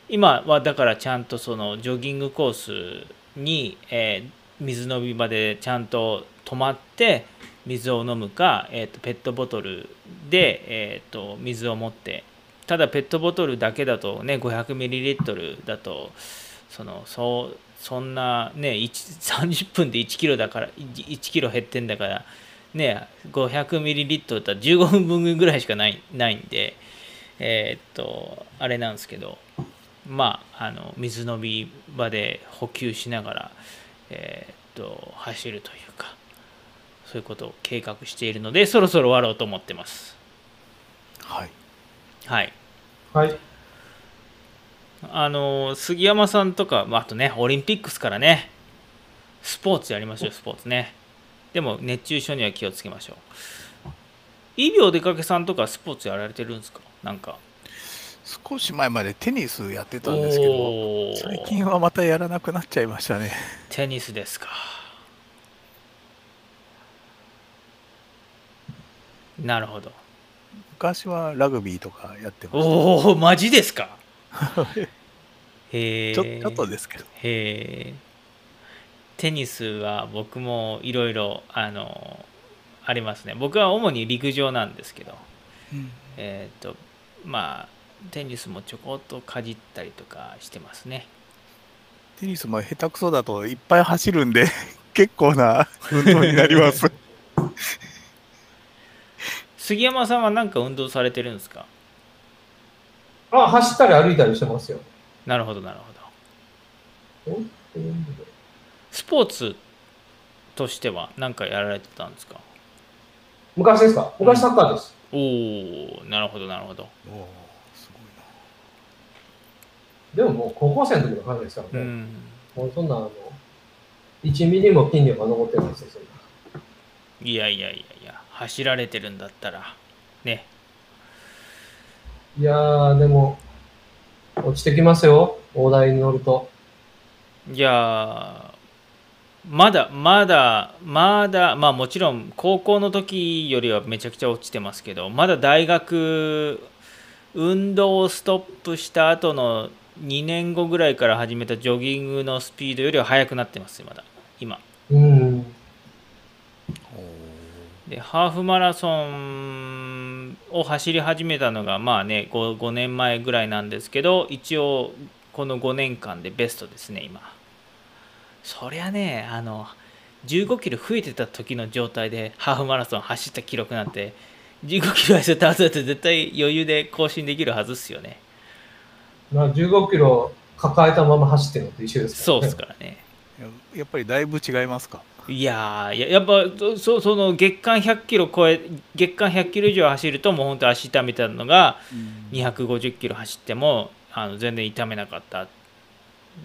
今はだからちゃんとそのジョギングコースに、えー水飲み場でちゃんと止まって水を飲むか、えーとペットボトルで、えーと水を持ってただペットボトルだけだとね 500ml だとそのそうそんなね30分で1キロだから1キロ減ってんだからね 500ml だったら15分分ぐらいしかないないんでえーっとあれなんですけどまああの水飲み場で補給しながらえーっと走るというかそういうことを計画しているのでそろそろ終わろうと思ってますはい。はい。はい。あの杉山さんとか、まあ、あとねオリンピックスからねスポーツやりましょうスポーツね。でも熱中症には気をつけましょう。医療出かけさんとかスポーツやられてるんですか？なんか。少し前までテニスやってたんですけど、最近はまたやらなくなっちゃいましたね。テニスですか。なるほど昔はラグビーとかやってましおおマジですか？へえた。ちょちょっとですけど。へえテニスは僕もいろいろあのありますね僕は主に陸上なんですけどうんえっ、とまあテニスもちょこっとかじったりとかしてますねテニスも下手くそだといっぱい走るんで、結構な運動になります。杉山さんは何か運動されてるんですか？あ、走ったり歩いたりしてますよ。なるほどなるほどおスポーツとしては何かやられてたんですか？昔ですか？昔サッカーです。おおなるほどなるほどおーすごいな。でももう高校生の時の話ですからね。うんもうそんなあの、1ミリも筋力が残ってないですよ、そんな。いやいやいやいや走られてるんだったら。ね。いやー、でも、落ちてきますよ、大台に乗ると。いやまだまだまだまあもちろん高校の時よりはめちゃくちゃ落ちてますけどまだ大学運動をストップした後の2年後ぐらいから始めたジョギングのスピードよりは速くなってますまだ。今。うん。でハーフマラソンを走り始めたのがまあね 5, 5年前ぐらいなんですけど一応この5年間でベストですね今。そりゃねあの15キロ増えてた時の状態でハーフマラソン走った記録なんて15キロ痩せた後だって絶対余裕で更新できるはずっすよね。まあ、15キロ抱えたまま走ってるのと一緒ですからね。そうっすからね。ややっぱりだいぶ違いますか？いやーややっぱそその月間100キロ超え月間100キロ以上走るともう本当足痛めたのが250キロ走ってもあの全然痛めなかった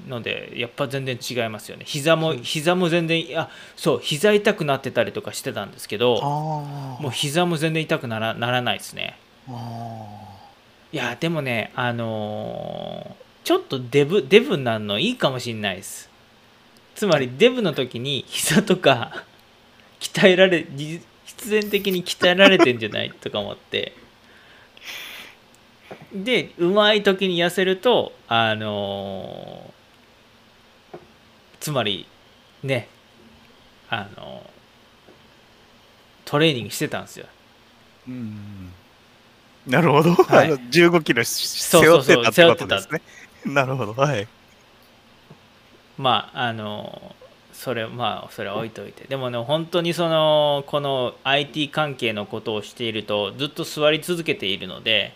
のでやっぱ全然違いますよね。膝も膝も全然いやそう膝痛くなってたりとかしてたんですけどああもう膝も全然痛くならならないですね。あいやでもねあのーちょっとデブデブになるのいいかもしんないですつまりデブの時に膝とか鍛えられじ必然的に鍛えられてんじゃない？とか思って。でうまい時に痩せるとあのーつまりねあのートレーニングしてたんですよ。ーうん。なるほど、はい。あの15キロ背負ってたってことですね。なるほど。はいまああのそれまあそれは置いといて。でもね本当にそのこの IT 関係のことをしているとずっと座り続けているので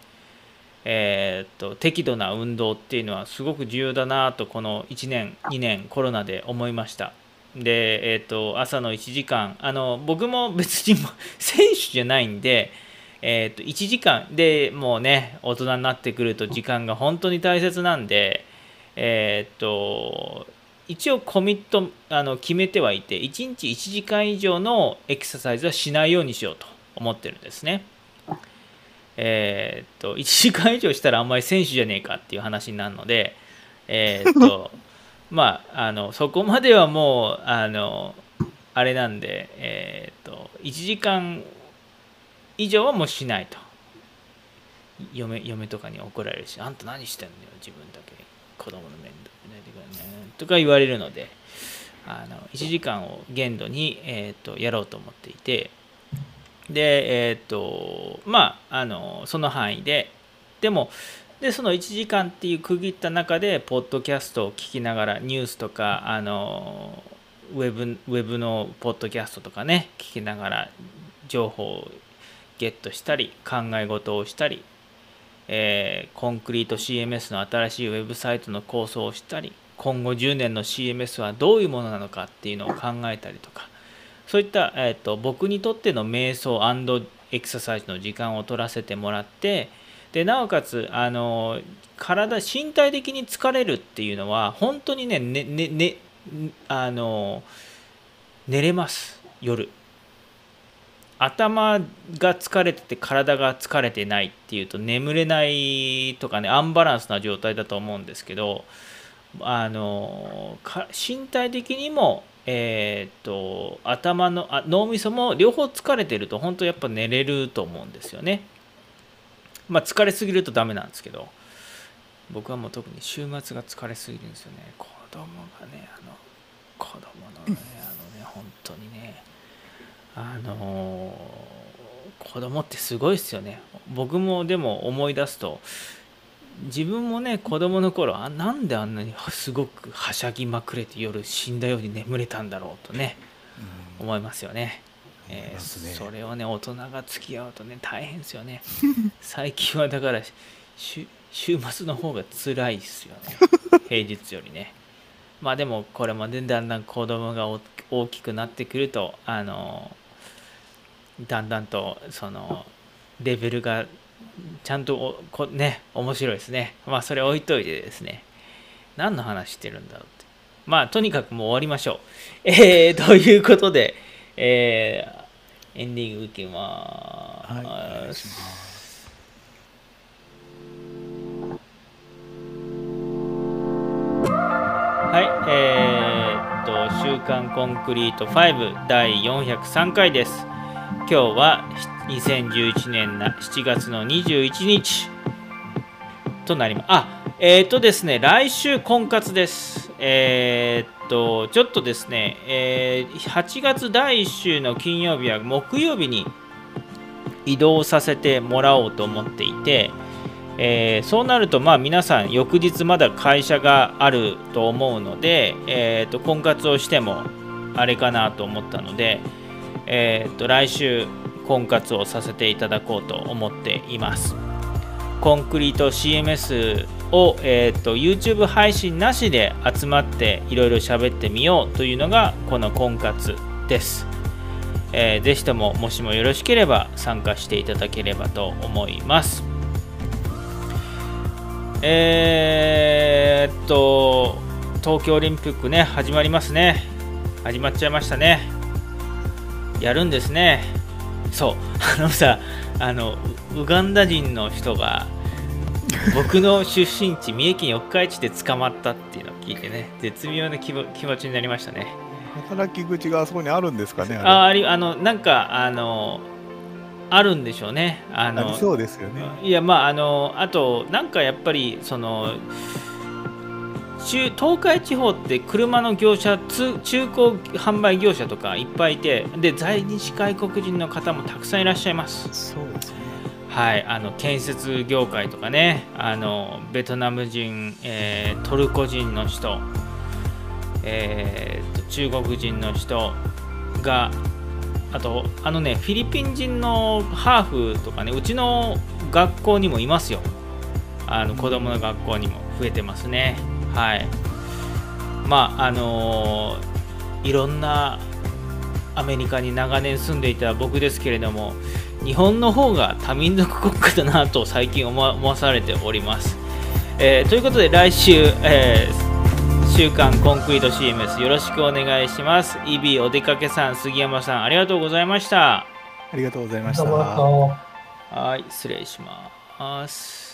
えーっと適度な運動っていうのはすごく重要だなとこの1年2年コロナで思いました。でえーっと朝の1時間あの僕も別にも 選手じゃないんでえーっと1時間でもうね大人になってくると時間が本当に大切なんでえっと一応コミットあの決めてはいて1日1時間以上のエクササイズはしないようにしようと思ってるんですね。えーっと1時間以上したらあんまり選手じゃねえかっていう話になるので、えーっと まああのそこまではもうあのあれなんで、えーっと1時間以上はもうしないと嫁嫁とかに怒られるしあんた何してんのよ自分だけ子供の面倒見ないでくれね。とか言われるのであの1時間を限度に、えー、とやろうと思っていて。でえっ、とまああのその範囲で。でもでその1時間っていう区切った中でポッドキャストを聞きながらニュースとかあのウェブウェブのポッドキャストとかね聞きながら情報をゲットしたり考え事をしたりえーコンクリート CMS の新しいウェブサイトの構想をしたり今後10年の CMS はどういうものなのかっていうのを考えたりとかそういった、えー、と僕にとっての瞑想エクササイズの時間を取らせてもらってでなおかつあの体身体的に疲れるっていうのは本当にねねねねあの寝れます夜。頭が疲れてて体が疲れてないっていうと眠れないとかねアンバランスな状態だと思うんですけどあの身体的にもえーっと頭のあ脳みそも両方疲れてると本当やっぱ寝れると思うんですよね。まあ疲れすぎるとダメなんですけど僕はもう特に週末が疲れすぎるんですよね。子供がねあの子供のねあのー子供ってすごいですよね僕もでも思い出すと自分もね子供の頃あなんであんなにすごくはしゃぎまくれて夜死んだように眠れたんだろうとねうん思いますよね。えーそれをね大人が付き合うとね大変ですよね。最近はだから週週末の方が辛いですよね 平日よりね。まあでもこれもねだんだん子供がお大きくなってくるとあのだんだんとそのレベルがちゃんとおこね面白いですね。まあそれ置いといてですね。何の話してるんだろうって。まあとにかくもう終わりましょう。えー、ということでえー、エンディングいきまはいお願いす、します。はい、え刊コンクリート5第403回です今日は2011年7月の21日となります。あえっ、ー、とですね来週婚活です。えー、っとちょっとですね、えー、8月第1週の金曜日は木曜日に移動させてもらおうと思っていてえー、そうなるとまあ皆さん翌日まだ会社があると思うので、えー、と婚活をしてもあれかなと思ったので、えー、と来週婚活をさせていただこうと思っていますコンクリート CMS を、えー、と YouTube 配信なしで集まっていろいろ喋ってみようというのがこの婚活です、えー、ぜひとももしもよろしければ参加していただければと思いますえー、っと、東京オリンピックね、始まりますね。始まっちゃいましたね。やるんですね。そう、あのさ、あの、ウガンダ人の人が、僕の出身地、三重県四日市で捕まったっていうのを聞いてね、絶妙な気持ちになりましたね。働き口があそこにあるんですかね。あありあのなんかあのあるんでしょうね。あのそうですよね。いやまああのあとなんかやっぱりその中東海地方って車の業者中古販売業者とかいっぱいいてで在日外国人の方もたくさんいらっしゃいます。そうですね。はい、あの建設業界とかねあのベトナム人、えー、トルコ人の人、えー、中国人の人があとあのねフィリピン人のハーフとかねうちの学校にもいますよあの子供の学校にも増えてますねはいまああのー、いろんなアメリカに長年住んでいた僕ですけれども日本の方が多民族国家だなと最近思わされております、えー、ということで来週、えー週間コンクリート CMS よろしくお願いします。イビお出かけさん、杉山さん、ありがとうございました。ありがとうございました。はい、失礼します。